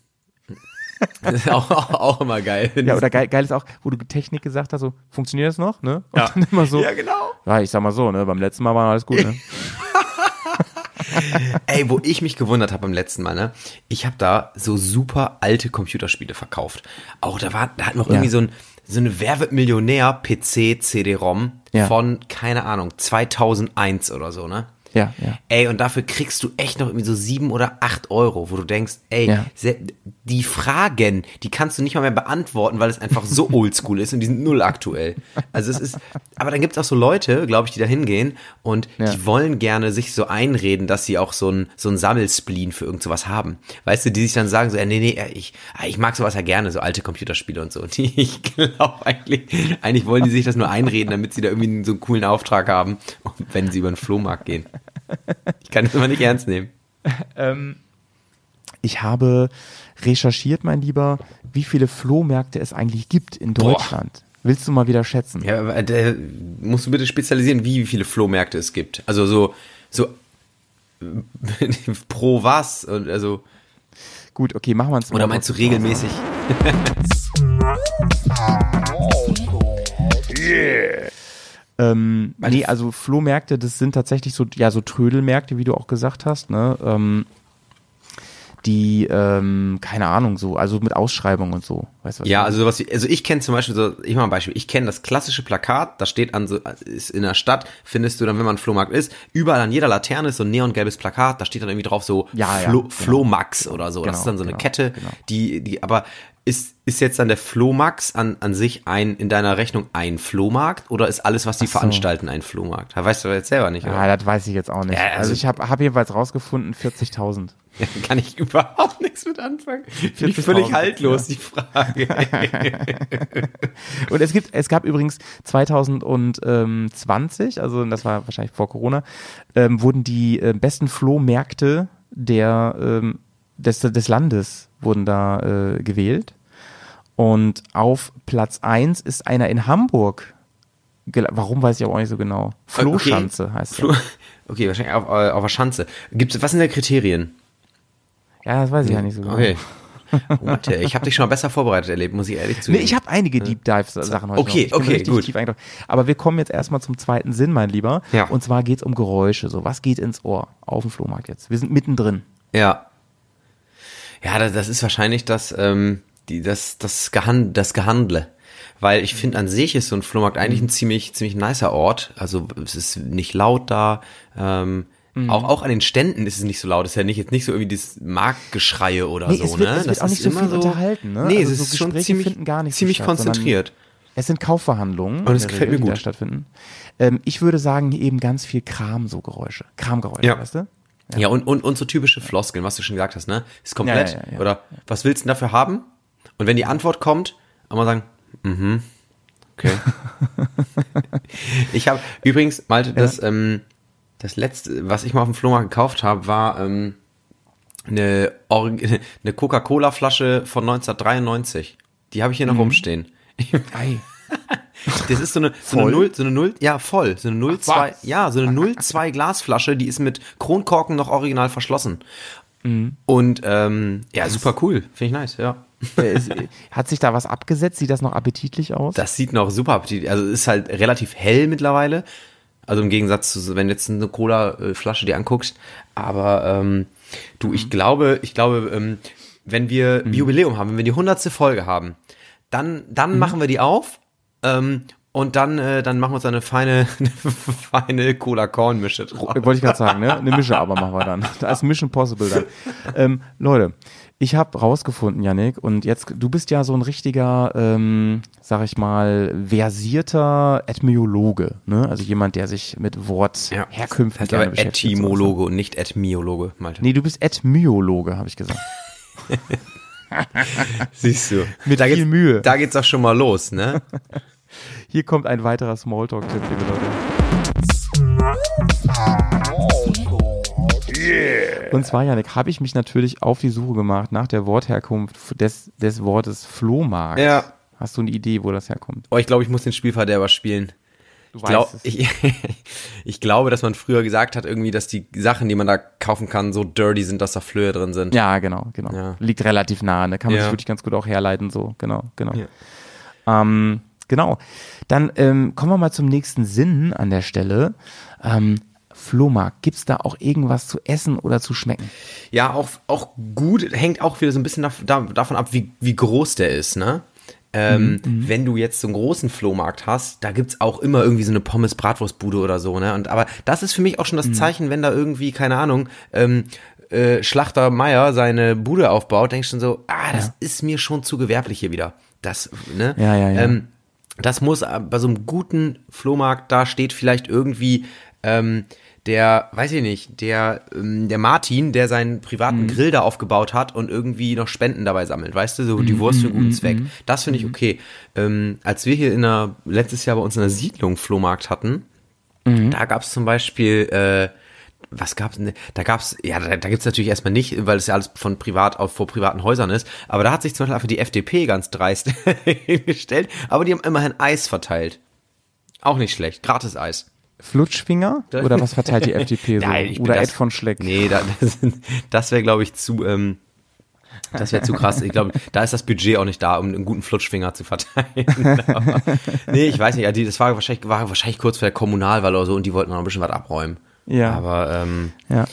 Das ist auch, auch, auch immer geil. Ja, oder geil, geil ist auch, wo du Technik gesagt hast, so, funktioniert das noch, ne? Und Ja. dann immer so, Ja, genau. ja, ich sag mal so, ne, beim letzten Mal war alles gut, ne? [laughs] Ey, wo ich mich gewundert habe beim letzten Mal, ne? Ich habe da so super alte Computerspiele verkauft. Auch da war, da auch Ja. irgendwie so ein so eine Wer wird Millionär PC CD-ROM Ja. von keine Ahnung 2001 oder so, ne? Ja, ja. Ey, und dafür kriegst du echt noch irgendwie so sieben oder acht Euro, wo du denkst, ey, Ja. die Fragen, die kannst du nicht mal mehr beantworten, weil es einfach so [laughs] oldschool ist und die sind null aktuell. Also es ist, aber dann gibt es auch so Leute, glaube ich, die da hingehen und Ja. die wollen gerne sich so einreden, dass sie auch so ein, so ein Sammelspleen für irgend sowas haben. Weißt du, die sich dann sagen so, ja, nee, nee, ich, ah, ich mag sowas ja gerne, so alte Computerspiele und so. Und die, [laughs] ich glaube eigentlich, eigentlich wollen die sich das nur einreden, damit sie da irgendwie so einen coolen Auftrag haben, wenn sie über den Flohmarkt gehen. Ich kann das immer nicht ernst nehmen. Ich habe recherchiert, mein Lieber, wie viele Flohmärkte es eigentlich gibt in Boah. Deutschland. Willst du mal wieder schätzen? Ja, aber der, musst du bitte spezialisieren, wie viele Flohmärkte es gibt. Also so, so [laughs] pro was und also Gut, okay, machen wir es oder meinst du regelmäßig? [laughs] Ähm, nee, also Flohmärkte, das sind tatsächlich so, ja, so Trödelmärkte, wie du auch gesagt hast, ne? Ähm, die, ähm, keine Ahnung, so, also mit Ausschreibung und so. Weißt du, was Ja, also wie, also ich kenne zum Beispiel so, ich mach mal ein Beispiel, ich kenne das klassische Plakat, da steht an so, ist in der Stadt, findest du dann, wenn man ein Flohmarkt ist, überall an jeder Laterne ist so ein neongelbes Plakat, da steht dann irgendwie drauf so Ja, ja, Flo, genau. Flohmax oder so. das Genau, ist dann so eine genau, Kette, genau. die, die, aber ist, ist jetzt dann der Flohmax an, an sich ein, in deiner Rechnung ein Flohmarkt oder ist alles, was die so. veranstalten, ein Flohmarkt? Da weißt du jetzt selber nicht, oder? Ja, das weiß ich jetzt auch nicht. Ja, also, also- ich habe hab jedenfalls rausgefunden, 40.000. [laughs] Kann ich überhaupt nichts mit anfangen. Finde ich 40.000, völlig haltlos, die Frage. [laughs] Und es gibt, es gab übrigens 2020, also das war wahrscheinlich vor Corona, ähm, wurden die äh, besten Flohmärkte der, ähm, des, des Landes wurden da äh, gewählt. Und auf Platz 1 ist einer in Hamburg. Warum weiß ich aber auch nicht so genau. Flohschanze heißt Flo er. [laughs] okay, wahrscheinlich auf, äh, auf der Schanze. Gibt's, was sind da Kriterien? Ja, das weiß ich ja nicht so genau. Okay. Oh, Mathe, ich habe dich schon mal besser vorbereitet erlebt, muss ich ehrlich Nee, zugeben. ich habe einige Deep Dive-Sachen heute. Okay, noch. Okay, gut. Aber wir kommen jetzt erstmal zum zweiten Sinn, mein Lieber. Ja. Und zwar geht es um Geräusche. So, was geht ins Ohr auf dem Flohmarkt jetzt? Wir sind mittendrin. Ja. Ja, das, das ist wahrscheinlich das, ähm, die, das, das, Gehan das Gehandle. weil ich finde an sich ist so ein Flohmarkt eigentlich ein ziemlich, ziemlich nicer Ort. Also es ist nicht laut da. Ähm, Mhm. auch, auch an den Ständen ist es nicht so laut. Es ist ja nicht jetzt nicht so irgendwie das Marktgeschreie oder Nee, so, es wird- ne? es wird das auch nicht so immer viel unterhalten, ne? Nee, Also es so ist schon Gespräche ziemlich, finden gar nicht so ziemlich statt, konzentriert. Es sind Kaufverhandlungen, Und es gefällt mir Regel, die gut. da stattfinden. Ähm, ich würde sagen, eben ganz viel Kram, so Geräusche. Kramgeräusche, Ja. weißt du? Ja, und, und, und so typische Floskeln, was du schon gesagt hast, ne? Ist komplett. Ja, ja, ja, ja. Oder was willst du denn dafür haben? Und wenn die Antwort kommt, einmal sagen, mhm, okay. [laughs] ich habe übrigens, Malte, das, ähm, das letzte, was ich mal auf dem Flohmarkt gekauft habe, war ähm, eine, eine [laughs] Coca-Cola-Flasche von 1993. Die habe ich hier Mhm. noch rumstehen. [laughs] Ei. Das ist so eine, so eine Voll? Null, so eine Null, ja, voll. So eine 02, was? ja, so eine 02 Glasflasche, die ist mit Kronkorken noch original verschlossen. Mhm. Und, ähm, ja, super cool. Finde ich nice, ja. Äh, es- Hat sich da was abgesetzt? Sieht das noch appetitlich aus? Das sieht noch super appetitlich, also ist halt relativ hell mittlerweile. Also im Gegensatz zu, wenn du jetzt eine Cola-Flasche dir anguckst. Aber, ähm, du, ich glaube, ich glaube, ähm, wenn wir ein Jubiläum haben, wenn wir die hundertste Folge haben, dann, dann machen wir die auf, ähm, und dann, äh, dann machen wir uns eine feine, [laughs] eine feine Cola-Korn-Mische drauf. Wollte ich gerade sagen, ne? Eine Mische aber machen wir dann. Da ist Mission Possible dann. [laughs] Ähm, Leute, ich habe rausgefunden, Yannick, und jetzt, du bist ja so ein richtiger, ähm, sag ich mal, versierter Etymologe, ne? Also jemand, der sich mit Wort Ja. Herkünften Das heißt gerne aber beschäftigt. Etymologe und nicht Etmiologe, Malte. Nee, du bist Etymologe, habe ich gesagt. [laughs] [laughs] Siehst du. Mit da viel geht's, Mühe. Da geht's auch schon mal los, ne? [laughs] Hier kommt ein weiterer Smalltalk-Tipp, liebe Leute. Und zwar, Janik, habe ich mich natürlich auf die Suche gemacht nach der Wortherkunft des, des Wortes Flohmarkt. Ja. Hast du eine Idee, wo das herkommt? Oh, ich glaube, ich muss den Spielverderber spielen. Du Ich, glaub, es. ich, [laughs] ich glaube, dass man früher gesagt hat, irgendwie, dass die Sachen, die man da kaufen kann, so dirty sind, dass da Flöhe drin sind. ja, genau, genau. Ja. Liegt relativ nah, ne? Kann man Ja. sich wirklich ganz gut auch herleiten, so, genau, genau. Ja. Ähm, genau. Dann ähm, kommen wir mal zum nächsten Sinn an der Stelle. Ähm, Flohmarkt, gibt's da auch irgendwas zu essen oder zu schmecken? Ja, auch, auch gut, hängt auch wieder so ein bisschen dav- da, davon ab, wie, wie groß der ist, ne? Ähm, Wenn du jetzt so einen großen Flohmarkt hast, da gibt's auch immer irgendwie so eine Pommes-Bratwurstbude oder so, ne? Und aber das ist für mich auch schon das Zeichen, wenn da irgendwie, keine Ahnung, ähm, äh, Schlachter Meier seine Bude aufbaut, denkst du schon so, ah, das ist mir schon zu gewerblich hier wieder. Das, ne? Ja, ja, ja. Ähm, das muss äh, bei so einem guten Flohmarkt, da steht vielleicht irgendwie ähm, der, weiß ich nicht, der, ähm, der Martin, der seinen Mhm. privaten Grill da aufgebaut hat und irgendwie noch Spenden dabei sammelt, weißt du, so Mhm, die Wurst für einen guten Zweck. Das finde ich okay. Ähm, als wir hier in einer, letztes Jahr bei uns in einer Siedlung Flohmarkt hatten, Mhm. da gab es zum Beispiel, äh, was gab's denn? Da gab's, ja, da, da gibt's natürlich erstmal nicht, weil es ja alles von privat auf vor privaten Häusern ist. Aber da hat sich zum Beispiel einfach die FDP ganz dreist [laughs] hingestellt. Aber die haben immerhin Eis verteilt. Auch nicht schlecht. Gratis Eis. Flutschfinger? Oder was verteilt die FDP [laughs] so? Nein, oder das- Ed von Schleck? Nee, da, [laughs] das, das wäre, glaube ich, zu, ähm, das wäre zu krass. Ich glaube, da ist das Budget auch nicht da, um einen guten Flutschfinger zu verteilen. [laughs] Aber, nee, ich weiß nicht. Die, das war wahrscheinlich, war wahrscheinlich kurz vor der Kommunalwahl oder so und die wollten noch ein bisschen was abräumen. Ja. Aber ähm, Ja.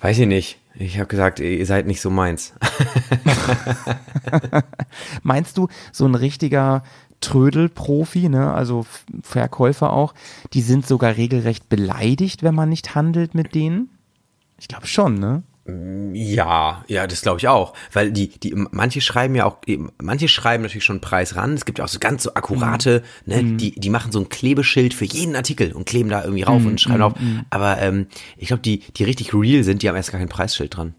weiß ich nicht. Ich habe gesagt, ihr seid nicht so meins. Meinst du, so ein richtiger Trödelprofi, ne, also Verkäufer auch, die sind sogar regelrecht beleidigt, wenn man nicht handelt mit denen? Ich glaube schon, ne? Ja, ja, das glaube ich auch, weil die die manche schreiben ja auch manche schreiben natürlich schon einen Preis ran. Es gibt ja auch so ganz so akkurate, Mhm. ne, die die machen so ein Klebeschild für jeden Artikel und kleben da irgendwie rauf Mhm, und schreiben auf. Aber ähm, ich glaube, die die richtig real sind, die haben erst gar kein Preisschild dran.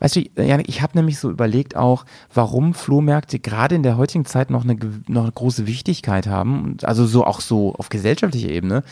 Weißt du, Janik, ich habe nämlich so überlegt auch, warum Flohmärkte gerade in der heutigen Zeit noch eine, noch eine große Wichtigkeit haben. Also so auch so auf gesellschaftlicher Ebene.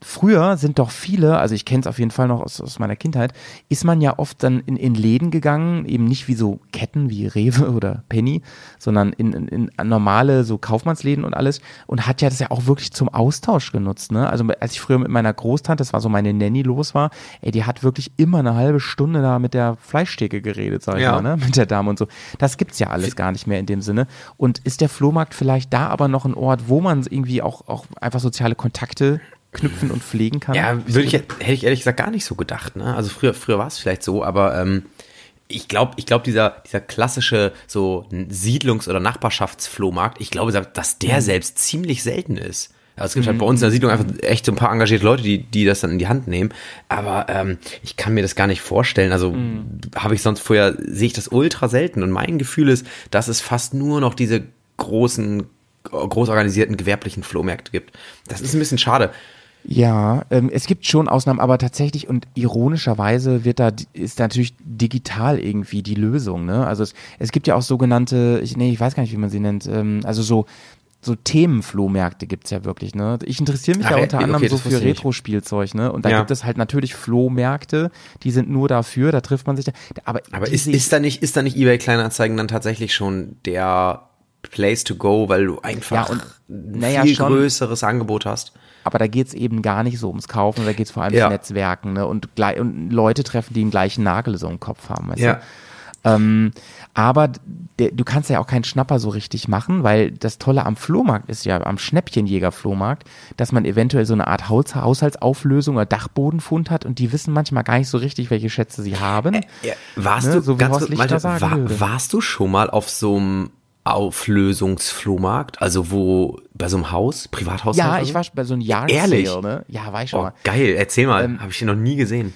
Früher sind doch viele, also ich kenne es auf jeden Fall noch aus, aus meiner Kindheit, ist man ja oft dann in, in Läden gegangen, eben nicht wie so Ketten wie Rewe [laughs] oder Penny, sondern in, in, in normale so Kaufmannsläden und alles und hat ja das ja auch wirklich zum Austausch genutzt. Ne? Also als ich früher mit meiner Großtante, das war so meine Nanny los war, ey, die hat wirklich immer eine halbe Stunde da mit der Fleischtheke geredet, sag ich Ja. mal, ne? mit der Dame und so. Das gibt's ja alles gar nicht mehr in dem Sinne. Und ist der Flohmarkt vielleicht da aber noch ein Ort, wo man irgendwie auch, auch einfach soziale Kontakte knüpfen und pflegen kann? Ja, würde ich hätte ich ehrlich gesagt gar nicht so gedacht. Ne? Also früher früher war es vielleicht so, aber ähm, ich glaube, ich glaube, dieser, dieser klassische so Siedlungs- oder Nachbarschaftsflohmarkt, ich glaube, dass der selbst ziemlich selten ist. Ja, es gibt halt bei uns in der Siedlung einfach echt so ein paar engagierte Leute, die, die das dann in die Hand nehmen. Aber ähm, ich kann mir das gar nicht vorstellen. Also habe ich sonst vorher, sehe ich das ultra selten. Und mein Gefühl ist, dass es fast nur noch diese großen, groß organisierten gewerblichen Flohmärkte gibt. Das ist ein bisschen schade. Ja, ähm, es gibt schon Ausnahmen, aber tatsächlich und ironischerweise wird da ist da natürlich digital irgendwie die Lösung. Ne? Also es, es gibt ja auch sogenannte, ich, nee, ich weiß gar nicht, wie man sie nennt, ähm, also so so Themenflohmärkte gibt's ja wirklich, ne? Ich interessiere mich Ach, ja unter okay, anderem so für. Retro-Spielzeug, ne? Und da Ja. gibt es halt natürlich Flohmärkte, die sind nur dafür, da trifft man sich da. Aber, Aber ist, ist da nicht, ist da nicht eBay Kleinanzeigen dann tatsächlich schon der Place to go, weil du einfach Ja, und- ein naja, viel schon. größeres Angebot hast? Aber da geht's eben gar nicht so ums Kaufen, da geht's vor allem Ja. ums Netzwerken, ne? Und, und Leute treffen, die den gleichen Nagel so im Kopf haben, weißt Ja. du? Ähm, aber der, du kannst ja auch keinen Schnapper so richtig machen, weil das Tolle am Flohmarkt ist ja, am Schnäppchenjäger-Flohmarkt, dass man eventuell so eine Art Haus Haushaltsauflösung oder Dachbodenfund hat und die wissen manchmal gar nicht so richtig, welche Schätze sie haben. Ja, warst Ne, du, so ganz kurz, Malte, war, warst du schon mal auf so einem Auflösungsflohmarkt? Also wo, bei so einem Haus, Privathaus? Ja, ich war bei so einem Yard Ehrlich? Ne? Ja, war ich schon Oh, mal. geil, erzähl mal, habe ich den noch nie gesehen.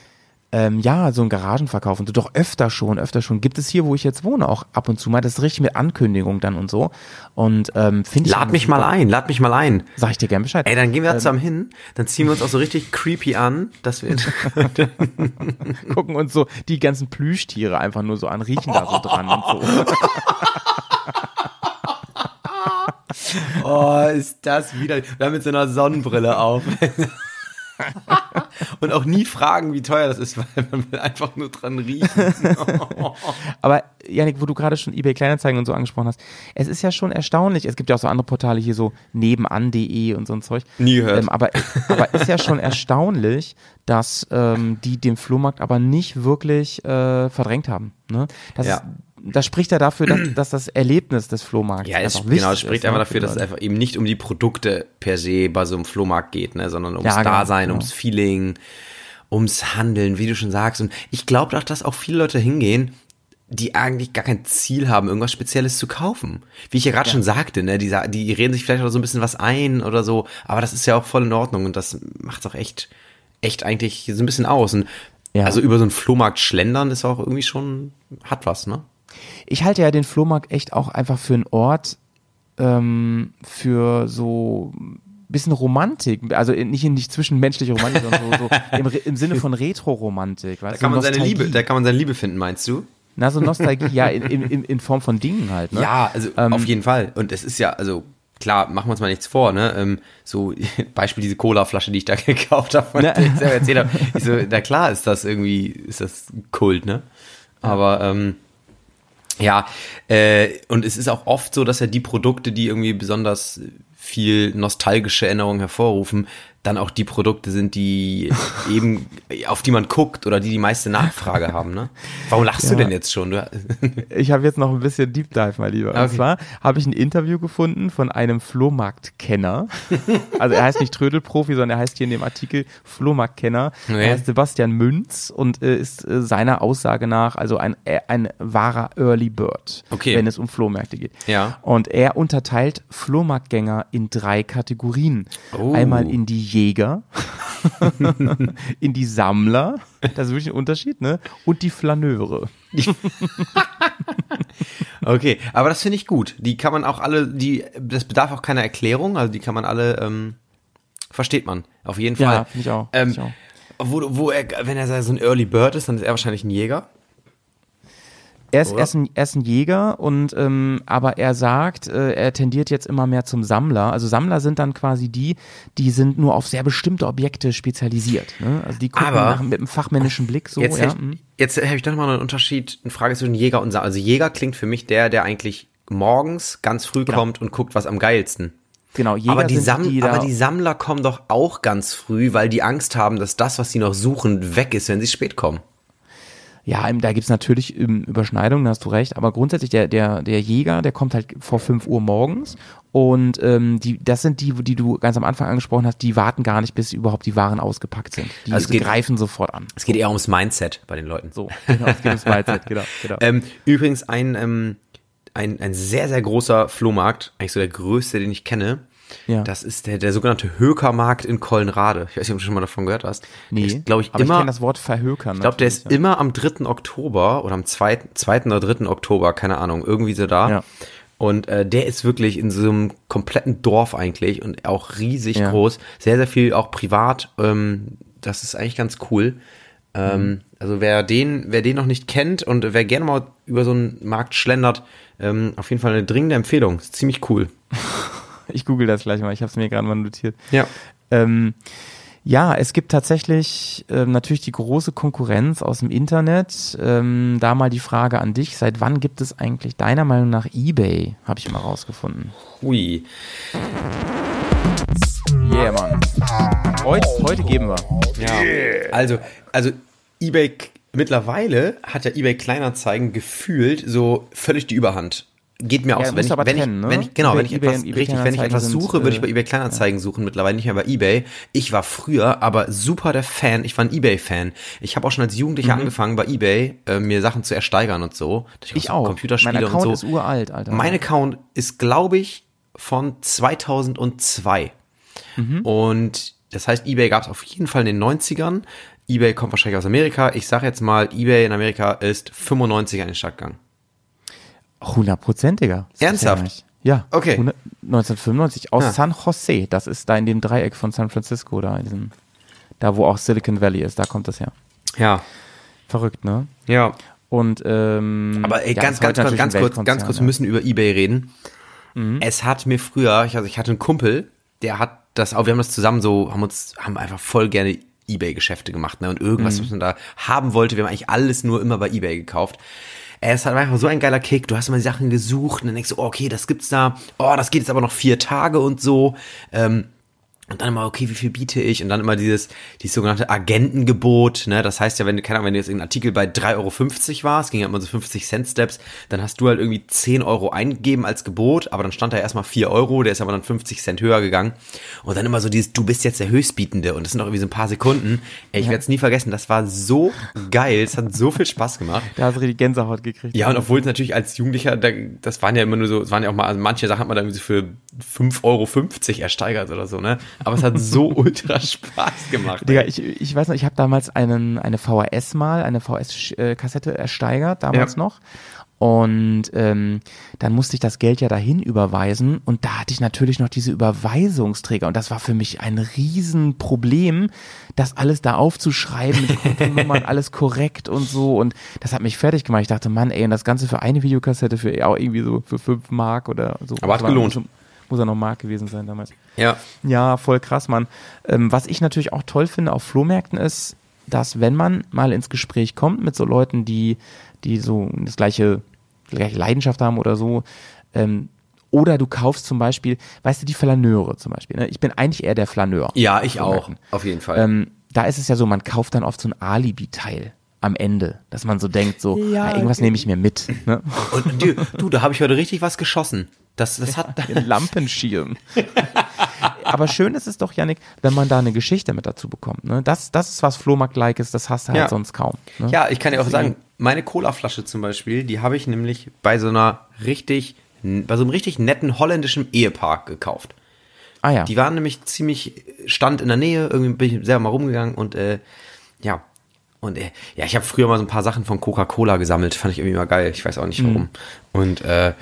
Ähm, ja, so ein Garagenverkauf und so. Doch öfter schon, öfter schon. Gibt es hier, wo ich jetzt wohne, auch ab und zu mal. Das ist richtig mit Ankündigung dann und so. Und ähm, finde ich. Lad mich mal ein, lad mich mal ein. Sag ich dir gern Bescheid. Ey, dann gehen wir Ähm. zusammen hin, dann ziehen wir uns auch so richtig creepy an, dass wir [laughs] gucken uns so die ganzen Plüschtiere einfach nur so an, riechen da so [laughs] dran und so. Oh, ist das wieder. Wir haben mit so einer Sonnenbrille auf. [laughs] Und auch nie fragen, wie teuer das ist, weil man will einfach nur dran riechen. [laughs] Aber Janik, wo du gerade schon eBay Kleinanzeigen und so angesprochen hast, es ist ja schon erstaunlich. Es gibt ja auch so andere Portale hier so nebenan.de und so ein Zeug. Nie gehört. Ähm, aber, aber ist ja schon erstaunlich, dass ähm, die den Flohmarkt aber nicht wirklich äh, verdrängt haben. Ne? Das, Ja. ist, das spricht ja dafür, dass, dass das Erlebnis des Flohmarkts Ja, es, einfach genau, es spricht ist, einfach ne, dafür, für dass es einfach eben nicht um die Produkte per se bei so einem Flohmarkt geht, ne, sondern ums Ja, genau, Dasein, genau. ums Feeling, ums Handeln, wie du schon sagst. Und ich glaube auch, dass auch viele Leute hingehen, die eigentlich gar kein Ziel haben, irgendwas Spezielles zu kaufen. Wie ich ja gerade schon sagte, ne, die, die reden sich vielleicht auch so ein bisschen was ein oder so, aber das ist ja auch voll in Ordnung und das macht auch echt, echt eigentlich so ein bisschen aus. Und Ja. also über so einen Flohmarkt schlendern ist auch irgendwie schon, hat was, ne? Ich halte ja den Flohmarkt echt auch einfach für einen Ort ähm, für so ein bisschen Romantik, also nicht, nicht zwischenmenschliche Romantik, sondern so, so [laughs] im, im Sinne von Retro-Romantik. Da kann man seine Liebe, da kann man seine Liebe finden, meinst du? Na, so Nostalgie, [laughs] ja, in, in, in- in Form von Dingen halt. Ne? Ja, also Ähm, auf jeden Fall. Und es ist ja, also klar, machen wir uns mal nichts vor, ne? Ähm, so [laughs] Beispiel diese Cola-Flasche, die ich da gekauft habe, von Ne. der ich selber erzählt habe. Ich so, na klar ist das irgendwie, ist das Kult, ne? Aber ähm, ja, äh, und es ist auch oft so, dass ja die Produkte, die irgendwie besonders viel nostalgische Erinnerungen hervorrufen, dann auch die Produkte sind, die [laughs] eben, auf die man guckt oder die die meiste Nachfrage haben, ne? Warum lachst du Ja. denn jetzt schon? Du, [laughs] Ich habe jetzt noch ein bisschen Deep Dive, mein Lieber. Und Okay. zwar habe ich ein Interview gefunden von einem Flohmarktkenner. [laughs] Also er heißt nicht Trödelprofi, sondern er heißt hier in dem Artikel Flohmarktkenner. Okay. Er heißt Sebastian Münz und äh, ist äh, seiner Aussage nach also ein, äh, ein wahrer Early Bird, Okay. wenn es um Flohmärkte geht. Ja. Und er unterteilt Flohmarktgänger in drei Kategorien. Oh. Einmal in die Jäger, [laughs] in die Sammler, das ist wirklich ein Unterschied, ne? Und die Flaneure. [laughs] Okay, aber das finde ich gut. Die kann man auch alle, die, das bedarf auch keiner Erklärung, also die kann man alle, ähm, versteht man, auf jeden Fall. Ja, finde ich auch, Ähm, finde ich Wo, wo er, wenn er so ein Early Bird ist, dann ist er wahrscheinlich ein Jäger. Er ist, er ist, ein, er ist ein Jäger und ähm, aber er sagt, äh, er tendiert jetzt immer mehr zum Sammler. Also Sammler sind dann quasi die, die sind nur auf sehr bestimmte Objekte spezialisiert. Ne? Also die gucken Aber- nach, mit einem fachmännischen Blick so. jetzt ja, hätte ich, jetzt habe ich doch mal einen Unterschied, eine Frage zwischen Jäger und Sammler. Also Jäger klingt für mich der, der eigentlich morgens ganz früh kommt und guckt, was am geilsten. Genau, Jäger aber, die Sam die, aber die Sammler kommen doch auch ganz früh, weil die Angst haben, dass das, was sie noch suchen, weg ist, wenn sie spät kommen. Ja, da gibt's natürlich ähm, Überschneidungen, da hast du recht, aber grundsätzlich der, der, der Jäger, der kommt halt vor 5 Uhr morgens und ähm, die, das sind die, die du ganz am Anfang angesprochen hast, die warten gar nicht, bis überhaupt die Waren ausgepackt sind. Die Also es geht- greifen sofort an. Es geht eher ums Mindset bei den Leuten. So, genau, es geht ums Mindset, genau, [laughs] genau. Ähm, übrigens ein, ähm, ein, ein sehr, sehr großer Flohmarkt, eigentlich so der größte, den ich kenne. Ja. Das ist der, der sogenannte Hökermarkt in Kollenrade. Ich weiß nicht, ob du schon mal davon gehört hast. nee, Der ist, glaube ich, aber ich immer, kenne das Wort verhökern. ich glaube, der ist immer am 3. Oktober oder am 2. 2. oder 3. Oktober, keine Ahnung, irgendwie so da. Ja. Und äh, der ist wirklich in so einem kompletten Dorf eigentlich und auch riesig Ja. groß. Sehr, sehr viel auch privat. Ähm, das ist eigentlich ganz cool. Ähm, Mhm. Also wer den, wer den noch nicht kennt und wer gerne mal über so einen Markt schlendert, ähm, auf jeden Fall eine dringende Empfehlung. Ist ziemlich cool. [laughs] [laughs] Ich google das gleich mal, ich habe es mir gerade mal notiert. Ja. Ähm, ja, es gibt tatsächlich ähm, natürlich die große Konkurrenz aus dem Internet. Ähm, da mal die Frage an dich: Seit wann gibt es eigentlich deiner Meinung nach eBay? Habe ich mal rausgefunden. Ui. Yeah, Mann. Heute, heute geben wir. Ja. Also, also eBay mittlerweile hat ja eBay Kleinanzeigen gefühlt so völlig die Überhand. Geht mir auch Ja, so. du aber wenn, trennen, ich, ne? wenn ich, genau, eBay- wenn ich eBay etwas, eBay richtig, wenn ich etwas suche, würde ich sind, bei eBay Kleinanzeigen suchen, mittlerweile nicht mehr bei eBay. Ich war früher aber super der Fan, ich war ein eBay-Fan. Ich habe auch schon als Jugendlicher angefangen, bei eBay äh, mir Sachen zu ersteigern und so. Mhm. Ich auch. Computerspiele mein Account und so. ist uralt, Alter. Mein Account ist, glaube ich, von 2002. Mhm. Und das heißt, eBay gab es auf jeden Fall in den 90ern. eBay kommt wahrscheinlich aus Amerika. Ich sage jetzt mal, eBay in Amerika ist 95 an den Start gegangen. Hundertprozentiger. Ernsthaft? ja. Okay. 100 1995 aus Ja. San Jose. Das ist da in dem Dreieck von San Francisco, da in diesem, da wo auch Silicon Valley ist. Da kommt das her. Ja, Verrückt, ne? ja. Und ähm, Aber ey, ja, ganz, ganz, ganz ein kurz, ganz kurz, wir müssen über eBay reden. Mhm. Es hat mir früher, ich, also ich hatte einen Kumpel, der hat das auch, wir haben das zusammen so, haben uns, haben einfach voll gerne Ebay-Geschäfte gemacht, ne? Und irgendwas, Mhm. was man da haben wollte, wir haben eigentlich alles nur immer bei Ebay gekauft. Es hat einfach so ein geiler Kick. Du hast immer die Sachen gesucht und dann denkst du, oh, okay, das gibt's da. Oh, das geht jetzt aber noch vier Tage und so. Ähm, und dann immer, okay, wie viel biete ich? Und dann immer dieses, dieses sogenannte Agentengebot, ne? Das heißt ja, wenn du, keine Ahnung, wenn du jetzt irgendein Artikel bei 3,50 Euro war, es ging ja immer so 50 Cent Steps, dann hast du halt irgendwie 10 Euro eingegeben als Gebot, aber dann stand da erstmal 4 Euro, der ist aber dann 50 Cent höher gegangen. Und dann immer so dieses, du bist jetzt der Höchstbietende und das sind doch irgendwie so ein paar Sekunden. Ey, ich werde es nie vergessen, das war so geil, es hat so viel Spaß gemacht. Da hast du richtig Gänsehaut gekriegt. Ja, und obwohl es natürlich als Jugendlicher, da, das waren ja immer nur so, es waren ja auch mal, also manche Sachen hat man dann irgendwie so für 5,50 Euro ersteigert oder so, ne? Aber es hat so [laughs] ultra Spaß gemacht. Digga, ich, ich weiß noch, ich habe damals einen, eine VHS mal, eine VHS-Kassette ersteigert, damals Ja. noch. Und ähm, dann musste ich das Geld ja dahin überweisen und da hatte ich natürlich noch diese Überweisungsträger und das war für mich ein Riesenproblem, das alles da aufzuschreiben mit [laughs] Kontonummern, alles korrekt und so und das hat mich fertig gemacht. Ich dachte, Mann, ey, und das Ganze für eine Videokassette für auch irgendwie so für fünf Mark oder so. Aber hat gelohnt. Muss, muss ja noch Mark gewesen sein damals. Ja. Ja, voll krass, Mann. Ähm, was ich natürlich auch toll finde auf Flohmärkten ist, dass wenn man mal ins Gespräch kommt mit so Leuten, die, die so das gleiche, die gleiche Leidenschaft haben oder so, ähm, oder du kaufst zum Beispiel, weißt du, die Flaneure zum Beispiel. Ne? Ich bin eigentlich eher der Flaneur. Ja, ich auch. Auf jeden Fall. Ähm, da ist es ja so, man kauft dann oft so ein Alibi-Teil am Ende, dass man so denkt, so, Ja, na, irgendwas nehme ich mir mit. Ne? Und du, du, da habe ich heute richtig was geschossen. Das, das hat. [laughs] Den Lampenschirm. [laughs] Aber schön ist es doch, Yannick, wenn man da eine Geschichte mit dazu bekommt. Ne? Das, das ist was Flohmarkt-like ist, das hast du halt Ja. sonst kaum. Ne? Ja, ich kann dir auch sagen, meine Colaflasche zum Beispiel, die habe ich nämlich bei so einer richtig, bei so einem richtig netten holländischen Ehepaar gekauft. Ah ja. Die waren nämlich ziemlich, stand in der Nähe, irgendwie bin ich selber mal rumgegangen und äh, ja. Und äh, ja, ich habe früher mal so ein paar Sachen von Coca-Cola gesammelt, fand ich irgendwie mal geil, ich weiß auch nicht warum. Und äh,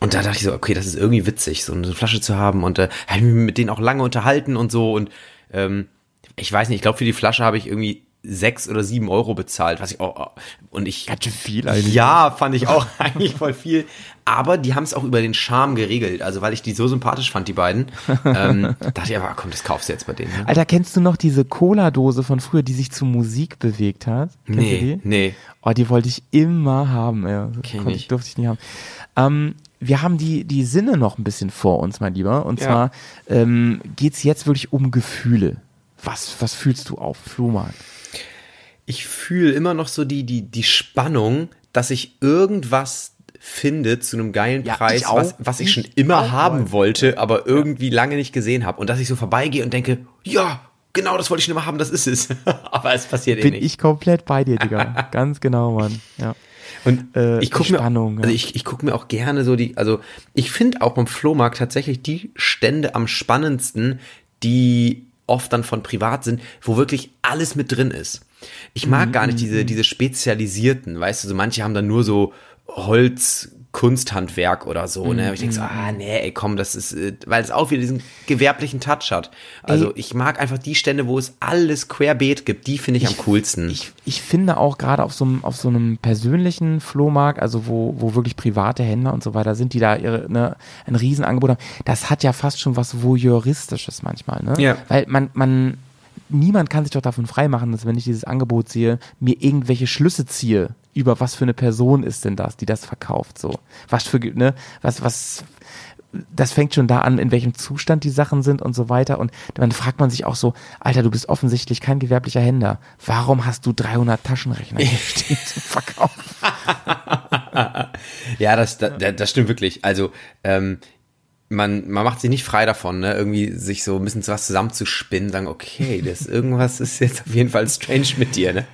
und da dachte ich so, okay, das ist irgendwie witzig, so eine Flasche zu haben und äh, habe ich mich mit denen auch lange unterhalten und so und ähm, ich weiß nicht, ich glaube für die Flasche habe ich irgendwie sechs oder sieben Euro bezahlt, was ich auch und ich Ganz schön viel eigentlich. ja, fand ich auch [laughs] eigentlich voll viel. Aber die haben es auch über den Charme geregelt. Also weil ich die so sympathisch fand, die beiden, ähm, [laughs] dachte ich aber, komm, das kaufst du jetzt bei denen. Ne? Alter, kennst du noch diese Cola-Dose von früher, die sich zu Musik bewegt hat? Kennst Nee, nee. Oh, die wollte ich immer haben. Ja. Kenn ich, durfte ich nie haben. Ähm, wir haben die, die Sinne noch ein bisschen vor uns, mein Lieber. Und Ja. zwar ähm, geht's jetzt wirklich um Gefühle. Was, was fühlst du auf Flohmarkt? ich fühle immer noch so die, die, die Spannung, dass ich irgendwas finde zu einem geilen Ja, Preis, ich was, was ich, Ich schon immer haben Mann. wollte, aber irgendwie lange nicht gesehen habe. Und dass ich so vorbeigehe und denke, ja, genau das wollte ich schon immer haben, das ist es. [laughs] aber es passiert eh Bin nicht. ich komplett bei dir, Digga. [laughs] Ganz genau, Mann. Ja. Und Äh, ich die gucke mir, also ich, ich guck mir auch gerne so die, also ich finde auch beim Flohmarkt tatsächlich die Stände am spannendsten, die oft dann von privat sind, wo wirklich alles mit drin ist. Ich mag gar nicht diese, diese spezialisierten, weißt du, so manche haben dann nur so Holz, Kunsthandwerk oder so, ne? Ich denke so, ah, nee, ey, komm, das ist, äh, weil es auch wieder diesen gewerblichen Touch hat. Also ich mag einfach die Stände, wo es alles querbeet gibt, die finde ich, am coolsten. Ich, ich finde auch gerade auf so einem, auf so einem persönlichen Flohmarkt, also wo, wo wirklich private Händler und so weiter sind, die da ihre, ne, ein Riesenangebot haben, das hat ja fast schon was Voyeuristisches manchmal, ne? Ja. Weil man, man, niemand kann sich doch davon freimachen, dass wenn ich dieses Angebot sehe, mir irgendwelche Schlüsse ziehe über was für eine Person ist denn das, die das verkauft, so. Was für, ne, was, was, das fängt schon da an, in welchem Zustand die Sachen sind und so weiter. Und dann fragt man sich auch so, Alter, du bist offensichtlich kein gewerblicher Händler. Warum hast du 300 Taschenrechner hier [laughs] stehen zum Verkauf? [laughs] Ja, das, das, das stimmt wirklich. Also, ähm, man, man macht sich nicht frei davon, ne? irgendwie sich so ein bisschen was zusammenzuspinnen, sagen, okay, das irgendwas ist jetzt auf jeden Fall strange mit dir, ne?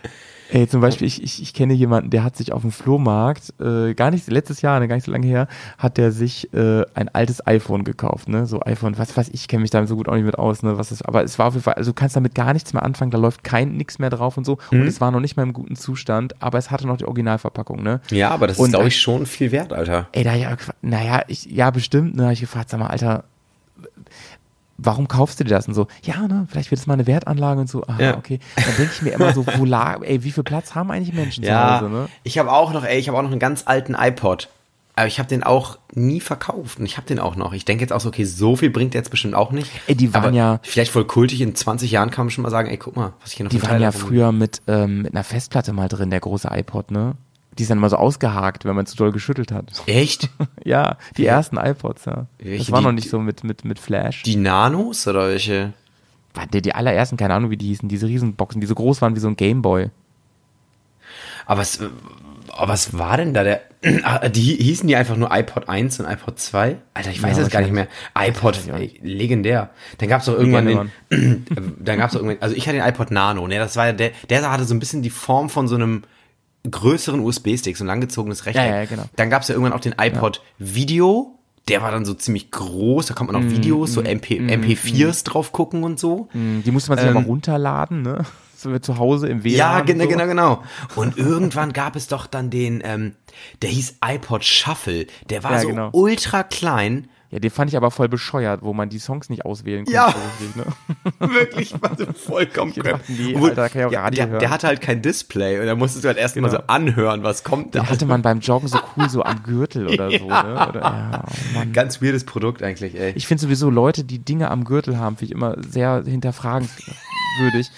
Ey, zum Beispiel, ich, ich, ich kenne jemanden, der hat sich auf dem Flohmarkt, äh, gar nicht, letztes Jahr, ne, gar nicht so lange her, hat der sich äh, ein altes iPhone gekauft, ne? So iPhone, was weiß ich, kenne mich da so gut auch nicht mit aus, ne? Was ist, aber es war auf jeden Fall, also du kannst damit gar nichts mehr anfangen, da läuft kein nix mehr drauf und so. Und es war noch nicht mal im guten Zustand, aber es hatte noch die Originalverpackung, ne? Ja, aber das Und ist, glaube da- ich, schon viel wert, Alter. Ey, da gefragt, naja, ich, ja, bestimmt, ne, hab ich gefragt, sag mal, Alter, warum kaufst du dir das? Und so, ja, ne, vielleicht wird es mal eine Wertanlage und so, aha, Ja. okay. Dann denke ich mir immer so, wo lag, ey, wie viel Platz haben eigentlich Menschen zu Hause, ne? ich habe auch noch, ey, ich habe auch noch einen ganz alten iPod. Aber ich habe den auch nie verkauft und ich habe den auch noch. Ich denke jetzt auch so, okay, so viel bringt der jetzt bestimmt auch nicht. Ey, die waren aber ja- Vielleicht voll kultig, in 20 Jahren kann man schon mal sagen, ey, guck mal, was ich hier noch Die waren ja früher mit, ähm, mit einer Festplatte mal drin, der große iPod, ne? Die ist dann immer so ausgehakt, wenn man zu doll geschüttelt hat. Echt? [laughs] Ja, die ersten iPods, ja. Welche, das war die- noch nicht so mit, mit, mit Flash. Die Nanos oder welche? Die, die allerersten, keine Ahnung, wie die hießen, diese Riesenboxen, die so groß waren wie so ein Gameboy. Aber was, aber was war denn da der? [clears throat] Ah, Die hießen die einfach nur iPod 1 und iPod 2? Alter, ich weiß Ja, es gar nicht mehr. iPod, ey, legendär. Dann gab's doch irgendwann den, Legende, [clears throat] dann gab's doch irgendwann, also ich hatte den iPod Nano, ne, das war ja der, der hatte so ein bisschen die Form von so einem größeren USB-Stick, so ein langgezogenes Rechteck. Ja, ja, genau. Dann gab's ja irgendwann auch den iPod Video, der war dann so ziemlich groß, da konnte man auch Mm, Videos, so MP, MP4s drauf gucken und so. Die musste man sich Ähm, aber runterladen, ne? [laughs] So zu Hause im WLAN. Ja, genau, so. genau, genau. Und irgendwann gab es doch dann den, ähm, der hieß iPod Shuffle. Der war Ja, so genau. ultra klein. Ja, den fand ich aber voll bescheuert, wo man die Songs nicht auswählen konnte. Ja. ne? [laughs] Wirklich, [laughs] war so vollkommen dachte, nee, Alter, da kann ich auch ja, Radio der, hören. der hatte halt kein Display und da musstest du halt erst mal Genau. so anhören, was kommt da. Den hatte man beim Joggen so cool so am Gürtel oder [laughs] so, ne? Oder, ja, oh. Ganz weirdes Produkt eigentlich, ey. Ich finde sowieso Leute, die Dinge am Gürtel haben, finde ich immer sehr hinterfragenswürdig.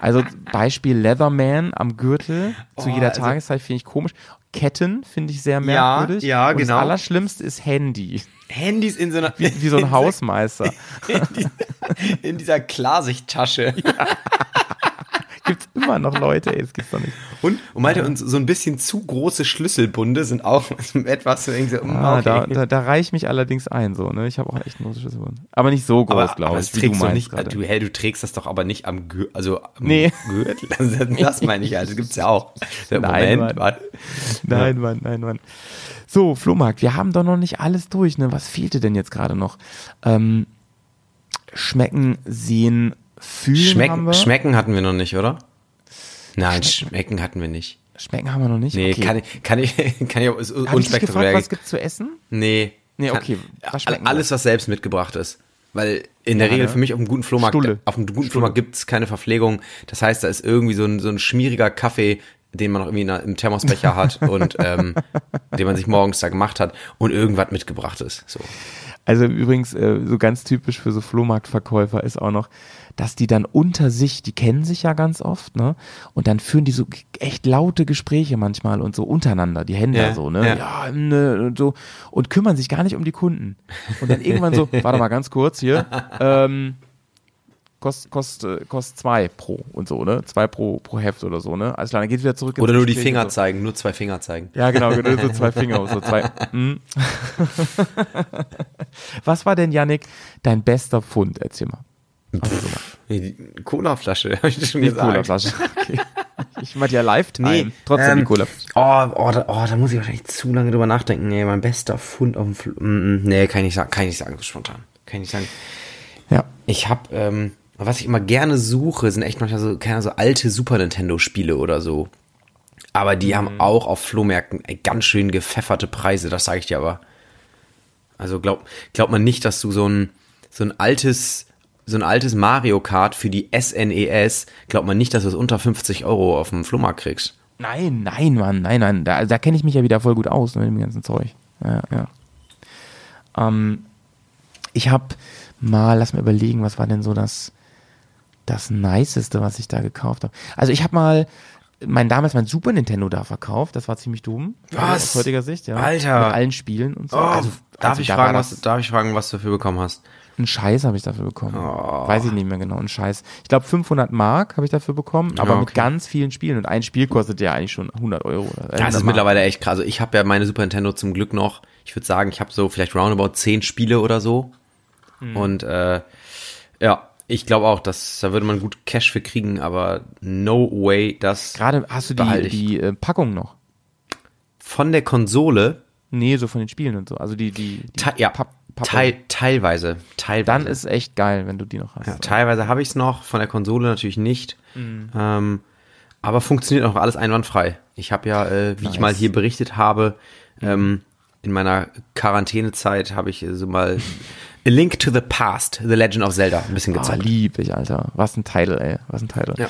Also Beispiel Leatherman am Gürtel zu Oh, jeder also- Tageszeit finde ich komisch. Ketten finde ich sehr merkwürdig. ja, Und genau. Das Allerschlimmste ist Handy. Handys in so einer, Wie, wie so ein [laughs] in Hausmeister. [laughs] In dieser, in dieser Klarsichttasche. [laughs] Gibt's immer noch Leute, ey, das gibt's doch nicht. Und, und meinte, und so ein bisschen zu große Schlüsselbunde sind auch [laughs] etwas so Ah, okay. da, da, da reiche ich mich allerdings ein, so, ne? Ich habe auch echt ein großes Schlüsselbund. Aber nicht so groß, glaube ich, wie du trägst du meinst nicht, gerade. du, hey, du trägst das doch aber nicht am Gürtel, also am Nee. Gürtel, [laughs] das, das meine ich halt, das gibt's ja auch. [laughs] Der Nein, Moment, Mann. Nein, Mann, nein, Mann. So, Flohmarkt, wir haben doch noch nicht alles durch, ne? Was fehlte denn jetzt gerade noch? Ähm, schmecken, sehen, fühlen haben Schmecken, wir. schmecken hatten wir noch nicht, oder? Nein, schmecken hatten wir nicht. schmecken haben wir noch nicht. Nee, okay. kann ich, kann ich, [laughs] kann ich auch, ist unspektakulär. was gibt's zu essen? Nee. Nee, Kann- okay, was alles, was selbst mitgebracht ist. Weil in der Ja, Regel ne? für mich auf einem guten Flohmarkt, Stulle. auf einem guten Flohmarkt gibt's keine Verpflegung. Das heißt, da ist irgendwie so ein, so ein schmieriger Kaffee, den man noch irgendwie in einer- im Thermosbecher hat [laughs] und ähm, den man sich morgens da gemacht hat und irgendwas mitgebracht ist. So. Also übrigens, äh, so ganz typisch für so Flohmarktverkäufer ist auch noch, dass die dann unter sich, die kennen sich ja ganz oft, ne? Und dann führen die so echt laute Gespräche manchmal und so untereinander, die Händler Ja, so, ne? ja. Ja, ne, und so. Und kümmern sich gar nicht um die Kunden. Und dann irgendwann so, [laughs] warte mal ganz kurz hier, ähm, kostet kost, äh, kost zwei pro und so, ne? Zwei pro, pro Heft oder so, ne? Alles klar, dann geht wieder zurück. Oder nur die Finger so. zeigen, nur zwei Finger zeigen. Ja, genau, genau, so zwei Finger, [laughs] so zwei. Hm. Was war denn, Yannick, dein bester Fund? Erzähl mal. Die Colaflasche, [laughs] habe ich das schon Die gesagt. Colaflasche. Okay. [laughs] Ich meinte ja Lifetime. Nee, Trotzdem die ähm, Colaflasche. Oh, oh, da, oh, da muss ich wahrscheinlich zu lange drüber nachdenken. Nee, mein bester Fund auf dem Fl mm, mm, Nee, kann ich nicht sagen, kann ich nicht sagen, so spontan. Kann ich nicht sagen. Ja. Ich habe, ähm, was ich immer gerne suche, sind echt manchmal so, keine so alte Super Nintendo-Spiele oder so. Aber die haben auch auf Flohmärkten ganz schön gepfefferte Preise, das sage ich dir aber. Also glaub, glaubt man nicht, dass du so ein, so ein altes, so ein altes Mario Kart für die SNES, glaubt man nicht, dass du es unter 50 Euro auf dem Flohmarkt kriegst. Nein, nein, Mann, nein, nein. Da, da kenne ich mich ja wieder voll gut aus ne, mit dem ganzen Zeug. Ja, ja. Ähm, ich habe mal, lass mir überlegen, was war denn so das, das Niceste, was ich da gekauft habe. Also ich habe mal mein damals mein Super Nintendo da verkauft, das war ziemlich dumm. Also Was? Aus heutiger Sicht, ja. Alter. Mit allen Spielen und so. Oh, also, darf, also ich da fragen, was, darf ich fragen, was du dafür bekommen hast? Einen Scheiß habe ich dafür bekommen. Oh. Weiß ich nicht mehr genau, einen Scheiß. Ich glaube 500 Mark habe ich dafür bekommen, aber Ja, mit okay. ganz vielen Spielen. Und ein Spiel kostet ja eigentlich schon 100 Euro. Oder Ja, das 100 ist Mark. mittlerweile echt krass. Also ich habe ja meine Super Nintendo zum Glück noch, ich würde sagen, ich habe so vielleicht roundabout zehn Spiele oder so. Hm. Und äh, ja, ich glaube auch, dass da würde man gut Cash für kriegen, aber no way, das Gerade hast du die, ich. die äh, Packung noch? von der Konsole, Nee, so von den Spielen und so. Also die, die, die te ja, Papp- teil teilweise, teilweise. Dann ist echt geil, wenn du die noch hast. ja, teilweise habe ich es noch, von der Konsole natürlich nicht. Mhm. Ähm, aber funktioniert auch alles einwandfrei. Ich habe ja, äh, wie ich Nice. mal hier berichtet habe, ähm, in meiner Quarantänezeit habe ich äh, so mal [laughs] A Link to the Past, The Legend of Zelda, ein bisschen Ah, gezockt. lieb ich, Alter. Was ein Titel, ey. Was ein Titel. Ja.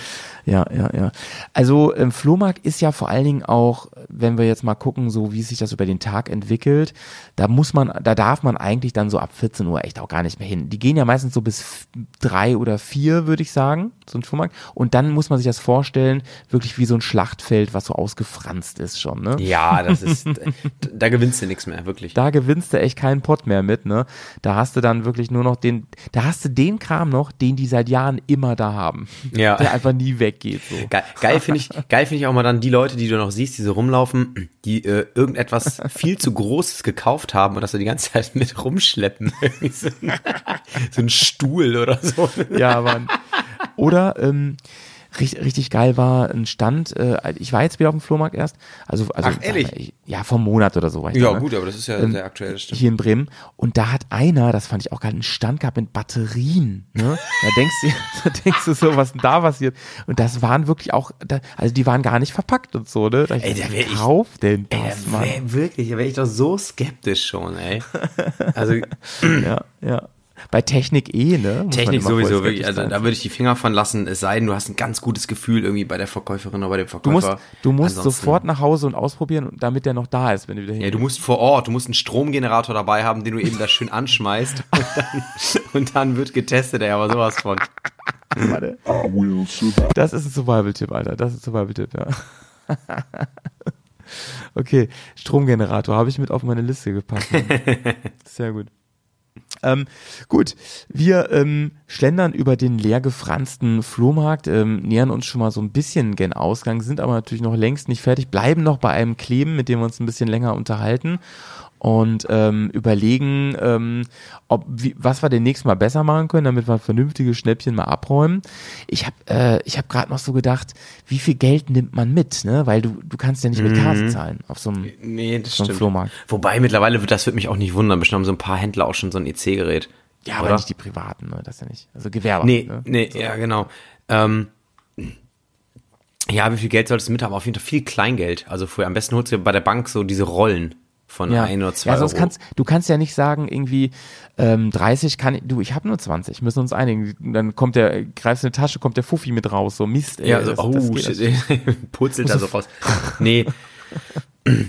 Ja, ja. ja. Also ähm, Flohmarkt ist ja vor allen Dingen auch, wenn wir jetzt mal gucken, so wie sich das über den Tag entwickelt, da muss man, da darf man eigentlich dann so ab 14 Uhr echt auch gar nicht mehr hin. Die gehen ja meistens so bis drei oder vier, würde ich sagen, so ein Flohmarkt. Und dann muss man sich das vorstellen, wirklich wie so ein Schlachtfeld, was so ausgefranst ist schon, ne? ja, das ist, [laughs] da gewinnst du nichts mehr, wirklich. Da gewinnst du echt keinen Pott mehr mit, ne? Da hast du dann wirklich nur noch den, da hast du den Kram noch, den die seit Jahren immer da haben. Ja. Der einfach nie weggeht, so. Geil, geil finde ich, geil finde ich auch mal dann die Leute, die du noch siehst, die so rumlaufen, die äh, irgendetwas viel zu Großes gekauft haben und das so die ganze Zeit mit rumschleppen. Irgendwie so, ein, so ein Stuhl oder so. Ja, Mann. Oder, ähm, richtig, richtig geil war ein Stand, äh, ich war jetzt wieder auf dem Flohmarkt erst, also, also Ach, ehrlich? ich- ja, vom Monat oder so war ich Ja, da, ne? gut, aber das ist ja Ähm, sehr aktuell, stimmt. hier in Bremen. Und da hat einer, das fand ich auch geil, einen Stand gehabt mit Batterien. Ne? [laughs] Da denkst du, [laughs] da denkst du so, was denn da passiert? Und das waren wirklich auch, da, also die waren gar nicht verpackt und so, ne? Da ich Ey, dachte, da wär ich- kauf denn Ey, das, da Mann? wär, wirklich, da wäre ich doch so skeptisch schon, ey. Also [laughs] Ja, ja. Bei Technik eh, ne? Muss Technik sowieso, wirklich, also da würde ich die Finger von lassen, es sei denn, du hast ein ganz gutes Gefühl irgendwie bei der Verkäuferin oder bei dem Du Verkäufer. musst, du musst Ansonsten- sofort nach Hause und ausprobieren, damit der noch da ist, wenn du wieder Ja, hingehst. du musst vor Ort, du musst einen Stromgenerator dabei haben, den du eben da schön anschmeißt [laughs] und dann, und dann wird getestet, ey, aber sowas von. Warte. Das ist ein Survival-Tipp, Alter. Das ist ein Survival-Tipp, ja. [laughs] okay, Stromgenerator habe ich mit auf meine Liste gepackt. [laughs] Sehr gut. Ähm, gut, wir ähm, schlendern über den leer gefransten Flohmarkt, ähm, nähern uns schon mal so ein bisschen gen Ausgang, sind aber natürlich noch längst nicht fertig, bleiben noch bei einem Kleben, mit dem wir uns ein bisschen länger unterhalten und ähm, überlegen, ähm, ob wie, was wir demnächst mal besser machen können, damit wir vernünftige Schnäppchen mal abräumen. Ich habe äh, ich habe gerade noch so gedacht, wie viel Geld nimmt man mit, ne? Weil du du kannst ja nicht mit Karte zahlen auf so einem Nee, das So ein stimmt. Flohmarkt. Wobei mittlerweile, das würde mich auch nicht wundern, bestimmt haben so ein paar Händler auch schon so ein EC-Gerät. ja, aber oder? nicht die privaten, ne? Das ja nicht. Also Gewerbe. Nee, ne? nee, ja, genau. Ähm, ja, wie viel Geld solltest du mit haben? Auf jeden Fall viel Kleingeld. Also vorher, am besten holst du bei der Bank so diese Rollen von Ja, ein oder zwei ja sonst Euro. kannst du kannst ja nicht sagen irgendwie ähm, 30 kann ich, du ich habe nur 20 müssen uns einigen dann kommt der greifst in die Tasche kommt der Fuffi mit raus so Mist ey, Ja, so, das, oh, das shit, [laughs] purzelt da so raus. Nee. [laughs]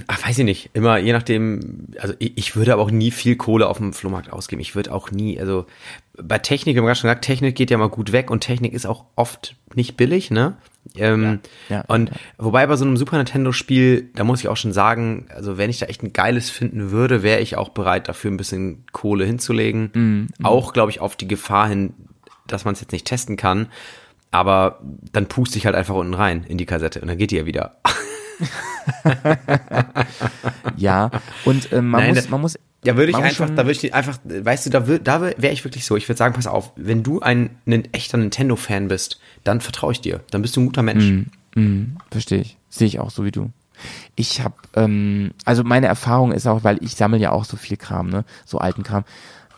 Ach, weiß ich nicht. Immer, je nachdem, also ich, ich würde aber auch nie viel Kohle auf dem Flohmarkt ausgeben. Ich würde auch nie, also bei Technik, wir haben gerade schon gesagt, Technik geht ja mal gut weg und Technik ist auch oft nicht billig, ne? Ähm, Ja, ja, und ja. wobei bei so einem Super Nintendo-Spiel, da muss ich auch schon sagen, also wenn ich da echt ein geiles finden würde, wäre ich auch bereit, dafür ein bisschen Kohle hinzulegen. Mhm, Auch, glaube ich, auf die Gefahr hin, dass man es jetzt nicht testen kann, aber dann puste ich halt einfach unten rein in die Kassette und dann geht die ja wieder. [laughs] Ja, und äh, man, Nein, muss, man muss. Ja, würde ich einfach, schon- da würde ich einfach, weißt du, da, wür- da wäre ich wirklich so. Ich würde sagen, pass auf, wenn du ein, ein echter Nintendo-Fan bist, dann vertraue ich dir. Dann bist du ein guter Mensch. Mhm, verstehe ich. Sehe ich auch so wie du. Ich habe, ähm, also meine Erfahrung ist auch, weil ich sammle ja auch so viel Kram, ne, so alten Kram.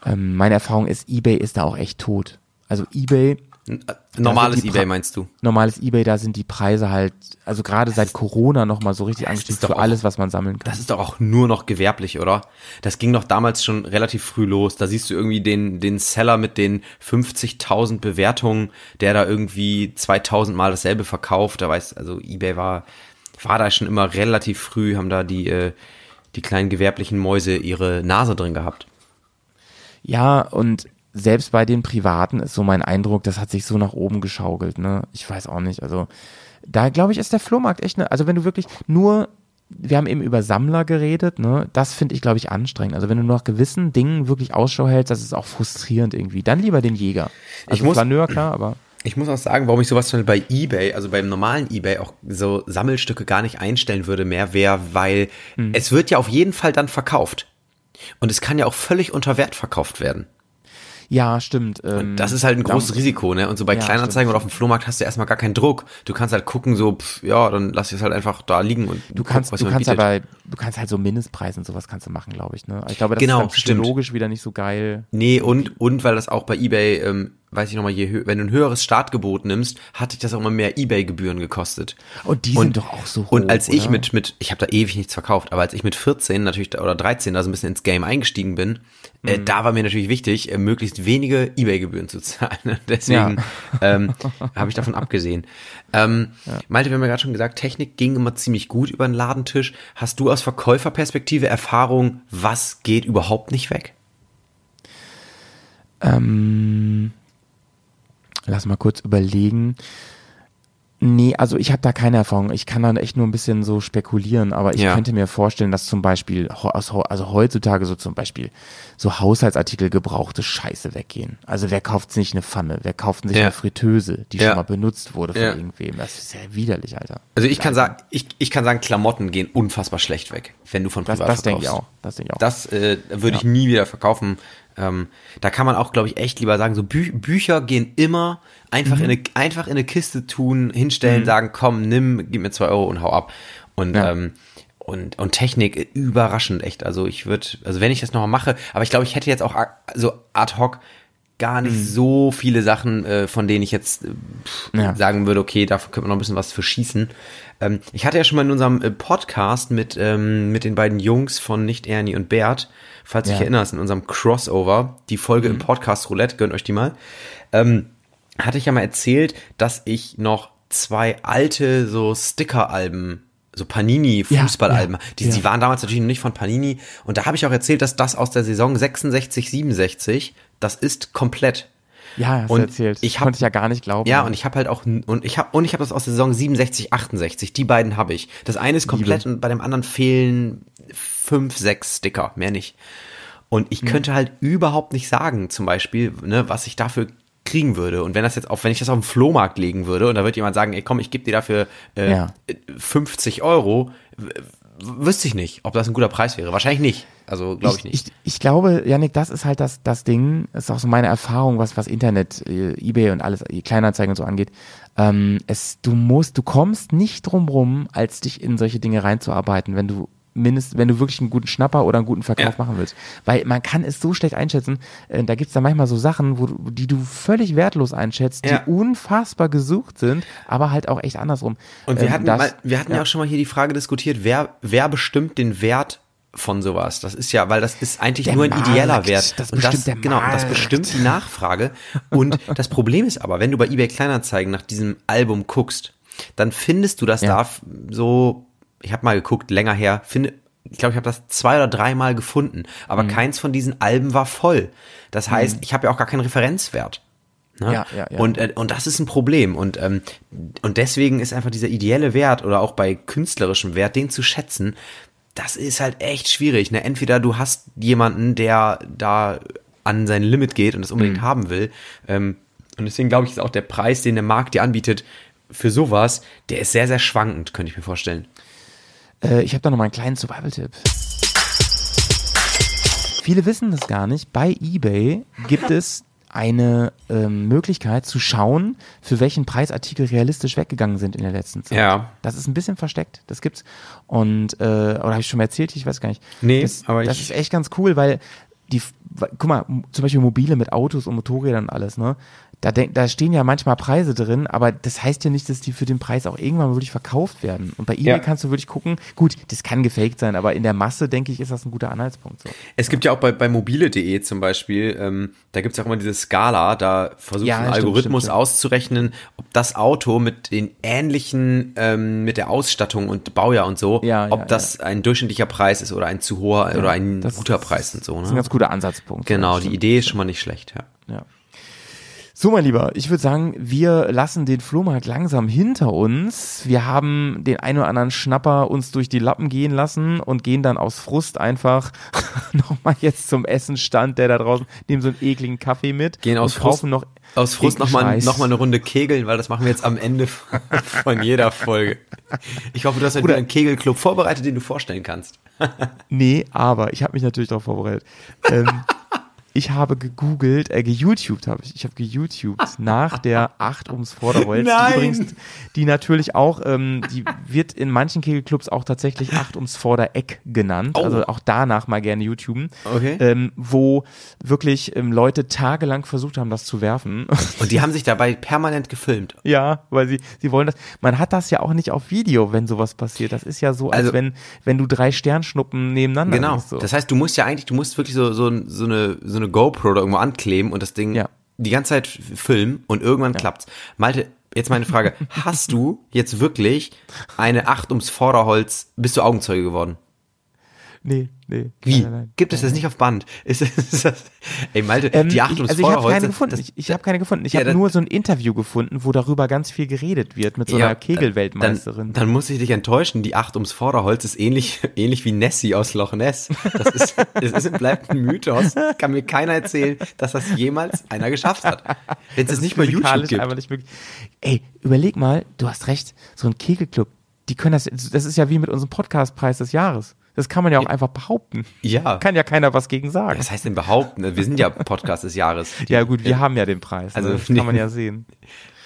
Ähm, meine Erfahrung ist, eBay ist da auch echt tot. Also eBay, Normales Ebay meinst du? normales eBay, da sind die Preise halt, also gerade seit Corona nochmal so richtig angestiegen für auch- alles, was man sammeln kann. Das ist doch auch nur noch gewerblich, oder? Das ging doch damals schon relativ früh los. Da siehst du irgendwie den, den Seller mit den 50.000 Bewertungen, der da irgendwie 2000 Mal dasselbe verkauft. Da weiß, also eBay war, war da schon immer relativ früh, haben da die, äh, die kleinen gewerblichen Mäuse ihre Nase drin gehabt. Ja, und selbst bei den Privaten ist so mein Eindruck, das hat sich so nach oben geschaukelt, ne? Ich weiß auch nicht. Also, da glaube ich, ist der Flohmarkt echt, ne? Also, wenn du wirklich nur, wir haben eben über Sammler geredet, ne? Das finde ich, glaube ich, anstrengend. Also, wenn du nach gewissen Dingen wirklich Ausschau hältst, das ist auch frustrierend irgendwie. Dann lieber den Jäger. Also, Ich muss- Flaneur, klar, aber. Ich muss auch sagen, warum ich sowas zum Beispiel bei eBay, also beim normalen eBay auch so Sammelstücke gar nicht einstellen würde mehr, wäre, weil es wird ja auf jeden Fall dann verkauft. Und es kann ja auch völlig unter Wert verkauft werden. Ja, stimmt. Ähm, Das ist halt ein großes Risiko, ne? Und so bei Ja, Kleinanzeigen stimmt. oder auf dem Flohmarkt hast du erstmal gar keinen Druck. Du kannst halt gucken, so, pff, ja, dann lass ich es halt einfach da liegen und Du kannst, du kannst bietet. aber, du kannst halt so Mindestpreise und sowas kannst du machen, glaube ich, ne? Ich glaube, das Genau, ist dann stimmt. psychologisch wieder nicht so geil. Nee, und, und weil das auch bei eBay, ähm, weiß ich nochmal, je wenn du ein höheres Startgebot nimmst, hat dich das auch immer mehr eBay-Gebühren gekostet. Und die sind doch auch so hoch. Und als ich oder? mit, mit, ich habe da ewig nichts verkauft, aber als ich mit 14 natürlich oder 13 da so ein bisschen ins Game eingestiegen bin, äh, Mhm. da war mir natürlich wichtig, äh, möglichst wenige Ebay-Gebühren zu [laughs] zahlen. Deswegen ähm, habe ich davon abgesehen. Ähm, Malte, wir haben ja gerade schon gesagt, Technik ging immer ziemlich gut über den Ladentisch. Hast du aus Verkäuferperspektive Erfahrung, was geht überhaupt nicht weg? Ähm, lass mal kurz überlegen. Nee, also ich habe da keine Erfahrung. Ich kann dann echt nur ein bisschen so spekulieren, aber ich Ja. könnte mir vorstellen, dass zum Beispiel, also heutzutage so zum Beispiel so Haushaltsartikel gebrauchte Scheiße weggehen. Also wer kauft sich eine Pfanne? Wer kauft sich Ja. eine Fritteuse, die Ja. schon mal benutzt wurde von irgendwem? Das ist ja widerlich, Alter. Also ich kann sagen, ich, ich kann sagen, Klamotten gehen unfassbar schlecht weg, wenn du von Das, privat das denke ich auch. Das denke ich auch. Das äh, würde ich nie wieder verkaufen. Ähm, da kann man auch, glaube ich, echt lieber sagen, so Bü Bücher gehen immer einfach, Mhm. in eine, einfach in eine Kiste tun, hinstellen, sagen, komm, nimm, gib mir zwei Euro und hau ab. Und, Ja. ähm, und, und Technik, äh, überraschend echt. Also ich würde, also wenn ich das nochmal mache, aber ich glaube, ich hätte jetzt auch so ad hoc gar nicht Mhm. so viele Sachen, äh, von denen ich jetzt äh, Ja. sagen würde, okay, dafür könnte man noch ein bisschen was für schießen. Ähm, ich hatte ja schon mal in unserem äh, Podcast mit, ähm, mit den beiden Jungs von Nicht Ernie und Bert, falls du Ja. dich erinnerst, in unserem Crossover, die Folge im Podcast Roulette, gönnt euch die mal, ähm, hatte ich ja mal erzählt, dass ich noch zwei alte so Sticker-Alben so Panini-Fußballalben. ja, die, ja. die waren damals natürlich noch nicht von Panini. Und da habe ich auch erzählt, dass das aus der Saison 66, 67, das ist komplett. ja, hast und erzählt. ich hab- Konnte ich ja gar nicht glauben. Ja, und ich habe halt auch und ich habe und ich habe das aus der Saison 67, 68. Die beiden habe ich. Das eine ist komplett und bei dem anderen fehlen fünf, sechs Sticker, mehr nicht. Und ich könnte halt überhaupt nicht sagen, zum Beispiel, ne, was ich dafür kriegen würde. Und wenn das jetzt auf, wenn ich das auf den Flohmarkt legen würde und da wird jemand sagen, ey komm, ich gebe dir dafür äh, Ja. 50 Euro, wüsste ich nicht, ob das ein guter Preis wäre. Wahrscheinlich nicht. Also glaube ich nicht. Ich, ich glaube, Janik, das ist halt das, das Ding, das ist auch so meine Erfahrung, was, was Internet, äh, Ebay und alles, äh, Kleinanzeigen und so angeht. Ähm, es, du musst, du kommst nicht drum rum, als dich in solche Dinge reinzuarbeiten, wenn du mindestens, wenn du wirklich einen guten Schnapper oder einen guten Verkauf Ja. machen willst. Weil man kann es so schlecht einschätzen. Äh, da gibt's da manchmal so Sachen, wo du, die du völlig wertlos einschätzt, Ja. die unfassbar gesucht sind, aber halt auch echt andersrum. Und wir Ähm, hatten, das- mal, wir hatten ja. auch schon mal hier die Frage diskutiert, wer, wer bestimmt den Wert von sowas? Das ist ja, weil das ist eigentlich Der nur ein ideeller Markt, Wert. das und bestimmt der genau, das bestimmt die Nachfrage. Und [laughs] das Problem ist aber, wenn du bei eBay Kleinanzeigen nach diesem Album guckst, dann findest du das Ja. da so, ich habe mal geguckt, länger her, finde, ich glaube, ich habe das zwei oder dreimal gefunden, Mhm. aber keins von diesen Alben war voll. Das heißt, ich habe ja auch gar keinen Referenzwert. Ne? Ja, ja, ja. Und, äh, und das ist ein Problem. Und, ähm, und deswegen ist einfach dieser ideelle Wert oder auch bei künstlerischem Wert, den zu schätzen, das ist halt echt schwierig. Ne? Entweder du hast jemanden, der da an sein Limit geht und das unbedingt Mhm. haben will, ähm, Und deswegen glaube ich, ist auch der Preis, den der Markt dir anbietet, für sowas, der ist sehr, sehr schwankend, könnte ich mir vorstellen. Äh, ich habe da noch mal einen kleinen Survival-Tipp. Viele wissen das gar nicht. Bei eBay gibt es eine ähm, Möglichkeit zu schauen, für welchen Preis Artikel realistisch weggegangen sind in der letzten Zeit. Ja. Das ist ein bisschen versteckt. Das gibt's. Und, äh, oder habe ich schon mal erzählt? Ich weiß gar nicht. Nee, das, aber das ist echt ganz cool, weil die, guck mal, zum Beispiel Mobile mit Autos und Motorrädern und alles, ne? Da, denk, da stehen ja manchmal Preise drin, aber das heißt ja nicht, dass die für den Preis auch irgendwann wirklich verkauft werden. Und bei eBay Ja. kannst du wirklich gucken, gut, das kann gefaked sein, aber in der Masse, denke ich, ist das ein guter Anhaltspunkt. So. Es gibt ja auch bei, bei mobile.de zum Beispiel, ähm, da gibt es auch immer diese Skala, da versucht Ja, ein stimmt, Algorithmus stimmt, auszurechnen, ob das Auto mit den ähnlichen, ähm, mit der Ausstattung und Baujahr und so, Ja, ob das ein durchschnittlicher Preis ist oder ein zu hoher oder ein guter Preis und so. Das ist ein Ne? ganz guter Ansatzpunkt. Genau, die stimmt. Idee ist schon mal nicht schlecht, ja. Ja. So, mein Lieber, ich würde sagen, wir lassen den Flohmarkt langsam hinter uns. Wir haben den ein oder anderen Schnapper uns durch die Lappen gehen lassen und gehen dann aus Frust einfach [laughs] nochmal jetzt zum Essenstand, der da draußen, nehmen so einen ekligen Kaffee mit. Gehen aus Frust, noch aus Frust nochmal noch mal eine Runde kegeln, weil das machen wir jetzt am Ende von jeder Folge. Ich hoffe, du hast heute wieder einen Kegelclub vorbereitet, den du vorstellen kannst. Nee, aber ich habe mich natürlich darauf vorbereitet. Ähm, [laughs] ich habe gegoogelt, äh, geYouTubed habe ich. Ich habe geYouTubed [laughs] nach der 8 ums Vorderholz. Nein! Die übrigens, die natürlich auch, ähm, die wird in manchen Kegelclubs auch tatsächlich 8 ums Vordereck genannt. Oh. Also auch danach mal gerne YouTuben. Okay. Ähm, wo wirklich ähm, Leute tagelang versucht haben, das zu werfen. [laughs] Und die haben sich dabei permanent gefilmt. Ja, weil sie, sie wollen das. Man hat das ja auch nicht auf Video, wenn sowas passiert. Das ist ja so, als Also- wenn, wenn du drei Sternschnuppen nebeneinander Genau. siehst, So. Das heißt, du musst ja eigentlich, du musst wirklich so, so, so, eine, so eine GoPro da irgendwo ankleben und das Ding Ja. die ganze Zeit filmen und irgendwann klappt's. Malte, jetzt meine Frage. [laughs] Hast du jetzt wirklich eine Acht ums Vorderholz, bist du Augenzeuge geworden? nee, nee. Wie? Nein, nein, nein. Gibt es das nicht auf Band? [laughs] Ist, ist das, ey Malte, Ähm, die Acht ich, ums also ich habe Vorderholz. keine gefunden. das- ich ich habe keine gefunden. Ich Ja, habe nur so ein Interview gefunden, wo darüber ganz viel geredet wird mit so einer Kegelweltmeisterin. Dann, dann muss ich dich enttäuschen, die Acht ums Vorderholz ist ähnlich, [laughs] ähnlich wie Nessie aus Loch Ness. Das ist, [laughs] es ist, bleibt ein Mythos. Kann mir keiner erzählen, dass das jemals einer geschafft hat. Wenn es nicht mal YouTube gibt. nicht möglich. Ey, überleg mal, du hast recht, so ein Kegelclub, die können das, das ist ja wie mit unserem Podcastpreis des Jahres. Das kann man ja auch einfach behaupten. Ja. Kann ja keiner was gegen sagen. Was heißt denn behaupten? Wir sind ja Podcast des Jahres. [laughs] Ja gut, wir haben ja den Preis. Also, Also das kann man ja sehen.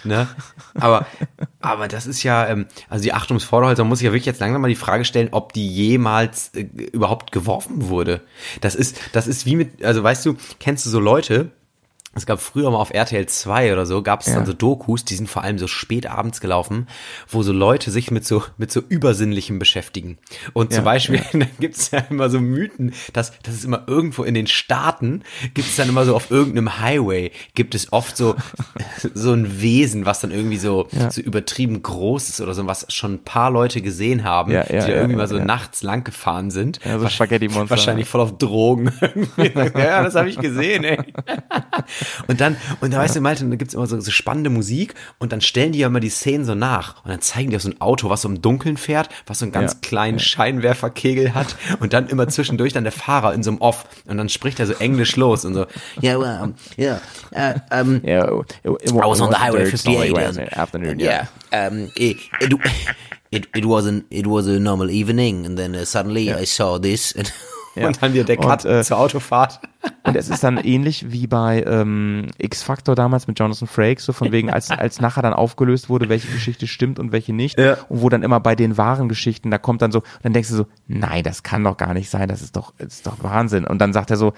Ne? Aber, aber das ist ja, ähm, also die Acht ums Vorderholz, da muss ich ja wirklich jetzt langsam mal die Frage stellen, ob die jemals äh, überhaupt geworfen wurde. Das ist, das ist wie mit, also weißt du, kennst du so Leute, es gab früher mal auf RTL 2 oder so, gab es Ja. dann so Dokus, die sind vor allem so spät abends gelaufen, wo so Leute sich mit so, mit so Übersinnlichem beschäftigen. Und zum Ja, Beispiel, [laughs] dann gibt es ja immer so Mythen, dass, dass es immer irgendwo in den Staaten, gibt es dann immer so auf irgendeinem Highway, gibt es oft so, [laughs] so ein Wesen, was dann irgendwie so, Ja. so übertrieben groß ist oder so, was schon ein paar Leute gesehen haben, Ja, ja, die da ja, irgendwie ja, mal so ja. nachts lang gefahren sind. Ja, so Spaghetti-Monster. Wahrscheinlich voll auf Drogen. [laughs] ja, das habe ich gesehen, ey. Und dann, und da weißt du, Malte, da gibt's immer so, so spannende Musik und dann stellen die ja immer die Szenen so nach. Und dann zeigen die auch so ein Auto, was so im Dunkeln fährt, was so einen ganz Ja. kleinen Scheinwerferkegel hat und dann immer zwischendurch dann der Fahrer in so einem Off und dann spricht er so englisch los und so, Yeah, well, yeah, uh, um, Ja, it, it, I was on the highway 58 in and- the afternoon, yeah, um, it, it, it, it wasn't, it was a normal evening, and then uh, suddenly I saw this, and [laughs] Ja. und dann wieder der Cut Und, äh, zur Autofahrt. [laughs] Und es ist dann ähnlich wie bei ähm, X-Factor damals mit Jonathan Frakes, so von wegen, als, als nachher dann aufgelöst wurde, welche Geschichte stimmt und welche nicht. Ja. Und wo dann immer bei den wahren Geschichten, da kommt dann so, und dann denkst du so, nein, das kann doch gar nicht sein, das ist doch, das ist doch Wahnsinn. Und dann sagt er so,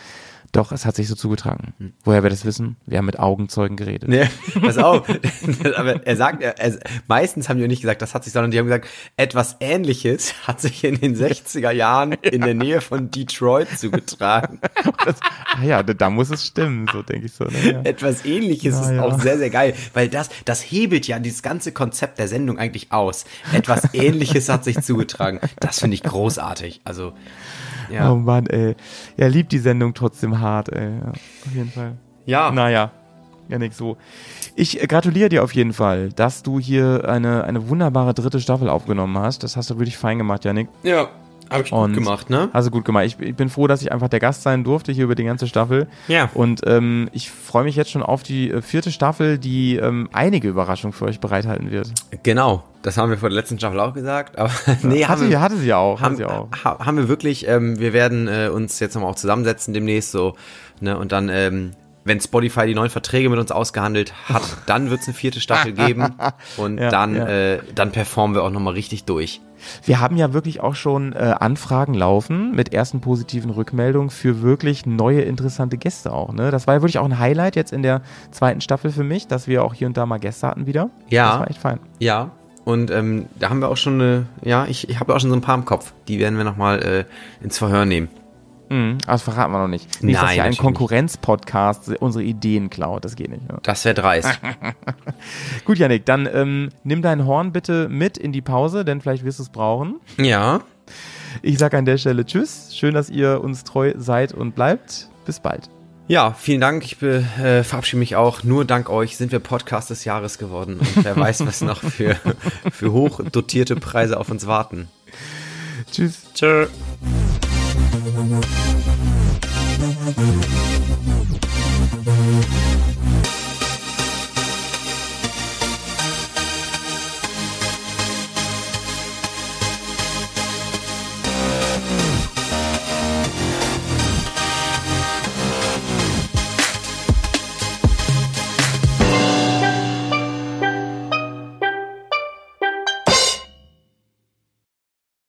doch, es hat sich so zugetragen. Woher wir das wissen? Wir haben mit Augenzeugen geredet. Nee, [laughs] pass auf. [laughs] Aber er sagt, er, er, meistens haben die ja nicht gesagt, das hat sich, sondern die haben gesagt, etwas ähnliches hat sich in den 60er Jahren [laughs] in der Nähe von Detroit zugetragen. Das, ah ja, da, muss es stimmen, so denke ich so. Ne? Ja. Etwas ähnliches Ja, ist auch sehr, sehr geil, weil das, das hebelt ja dieses ganze Konzept der Sendung eigentlich aus. Etwas ähnliches hat sich zugetragen. Das finde ich großartig. Also, ja. Oh Mann, ey. Ja, liebt die Sendung trotzdem hart, ey. Ja, auf jeden Fall. Ja. Naja, ja nicht so. Ich gratuliere dir auf jeden Fall, dass du hier eine, eine wunderbare dritte Staffel aufgenommen hast. Das hast du wirklich fein gemacht, Janik. Ja. Hab ich gut Und gemacht, ne? Also gut gemacht. Ich, ich bin froh, dass ich einfach der Gast sein durfte hier über die ganze Staffel. Ja. Und ähm, ich freue mich jetzt schon auf die äh, vierte Staffel, die ähm, einige Überraschungen für euch bereithalten wird. Genau. Das haben wir vor der letzten Staffel auch gesagt. Aber [laughs] nee, haben Hatte, wir, hatte sie auch. Haben, sie auch. ha- haben wir wirklich, ähm, wir werden äh, uns jetzt nochmal auch zusammensetzen demnächst so, ne, und dann, ähm, wenn Spotify die neuen Verträge mit uns ausgehandelt hat, [laughs] dann wird es eine vierte Staffel geben [laughs] und Ja, dann, ja. Äh, dann performen wir auch nochmal richtig durch. Wir haben ja wirklich auch schon äh, Anfragen laufen mit ersten positiven Rückmeldungen für wirklich neue interessante Gäste auch. Ne? Das war ja wirklich auch ein Highlight jetzt in der zweiten Staffel für mich, dass wir auch hier und da mal Gäste hatten wieder. Ja. Das war echt fein. Ja, und ähm, da haben wir auch schon eine, ja, ich, ich habe auch schon so ein paar im Kopf. Die werden wir nochmal äh, ins Verhör nehmen. Mhm. Das verraten wir noch nicht. Nicht, dass Nein, hier ein. Konkurrenz-Podcast unsere Ideen klaut. Das geht nicht. Ne? Das wäre dreist. [laughs] Gut, Janik, dann ähm, nimm dein Horn bitte mit in die Pause, denn vielleicht wirst du es brauchen. ja, Ich sage an der Stelle Tschüss. Schön, dass ihr uns treu seid und bleibt. Bis bald. Ja, vielen Dank. Ich äh, verabschiede mich auch. Nur dank euch sind wir Podcast des Jahres geworden. Und wer [laughs] weiß, was noch für, für hoch dotierte Preise auf uns warten. Tschüss. Tschö. Thank you.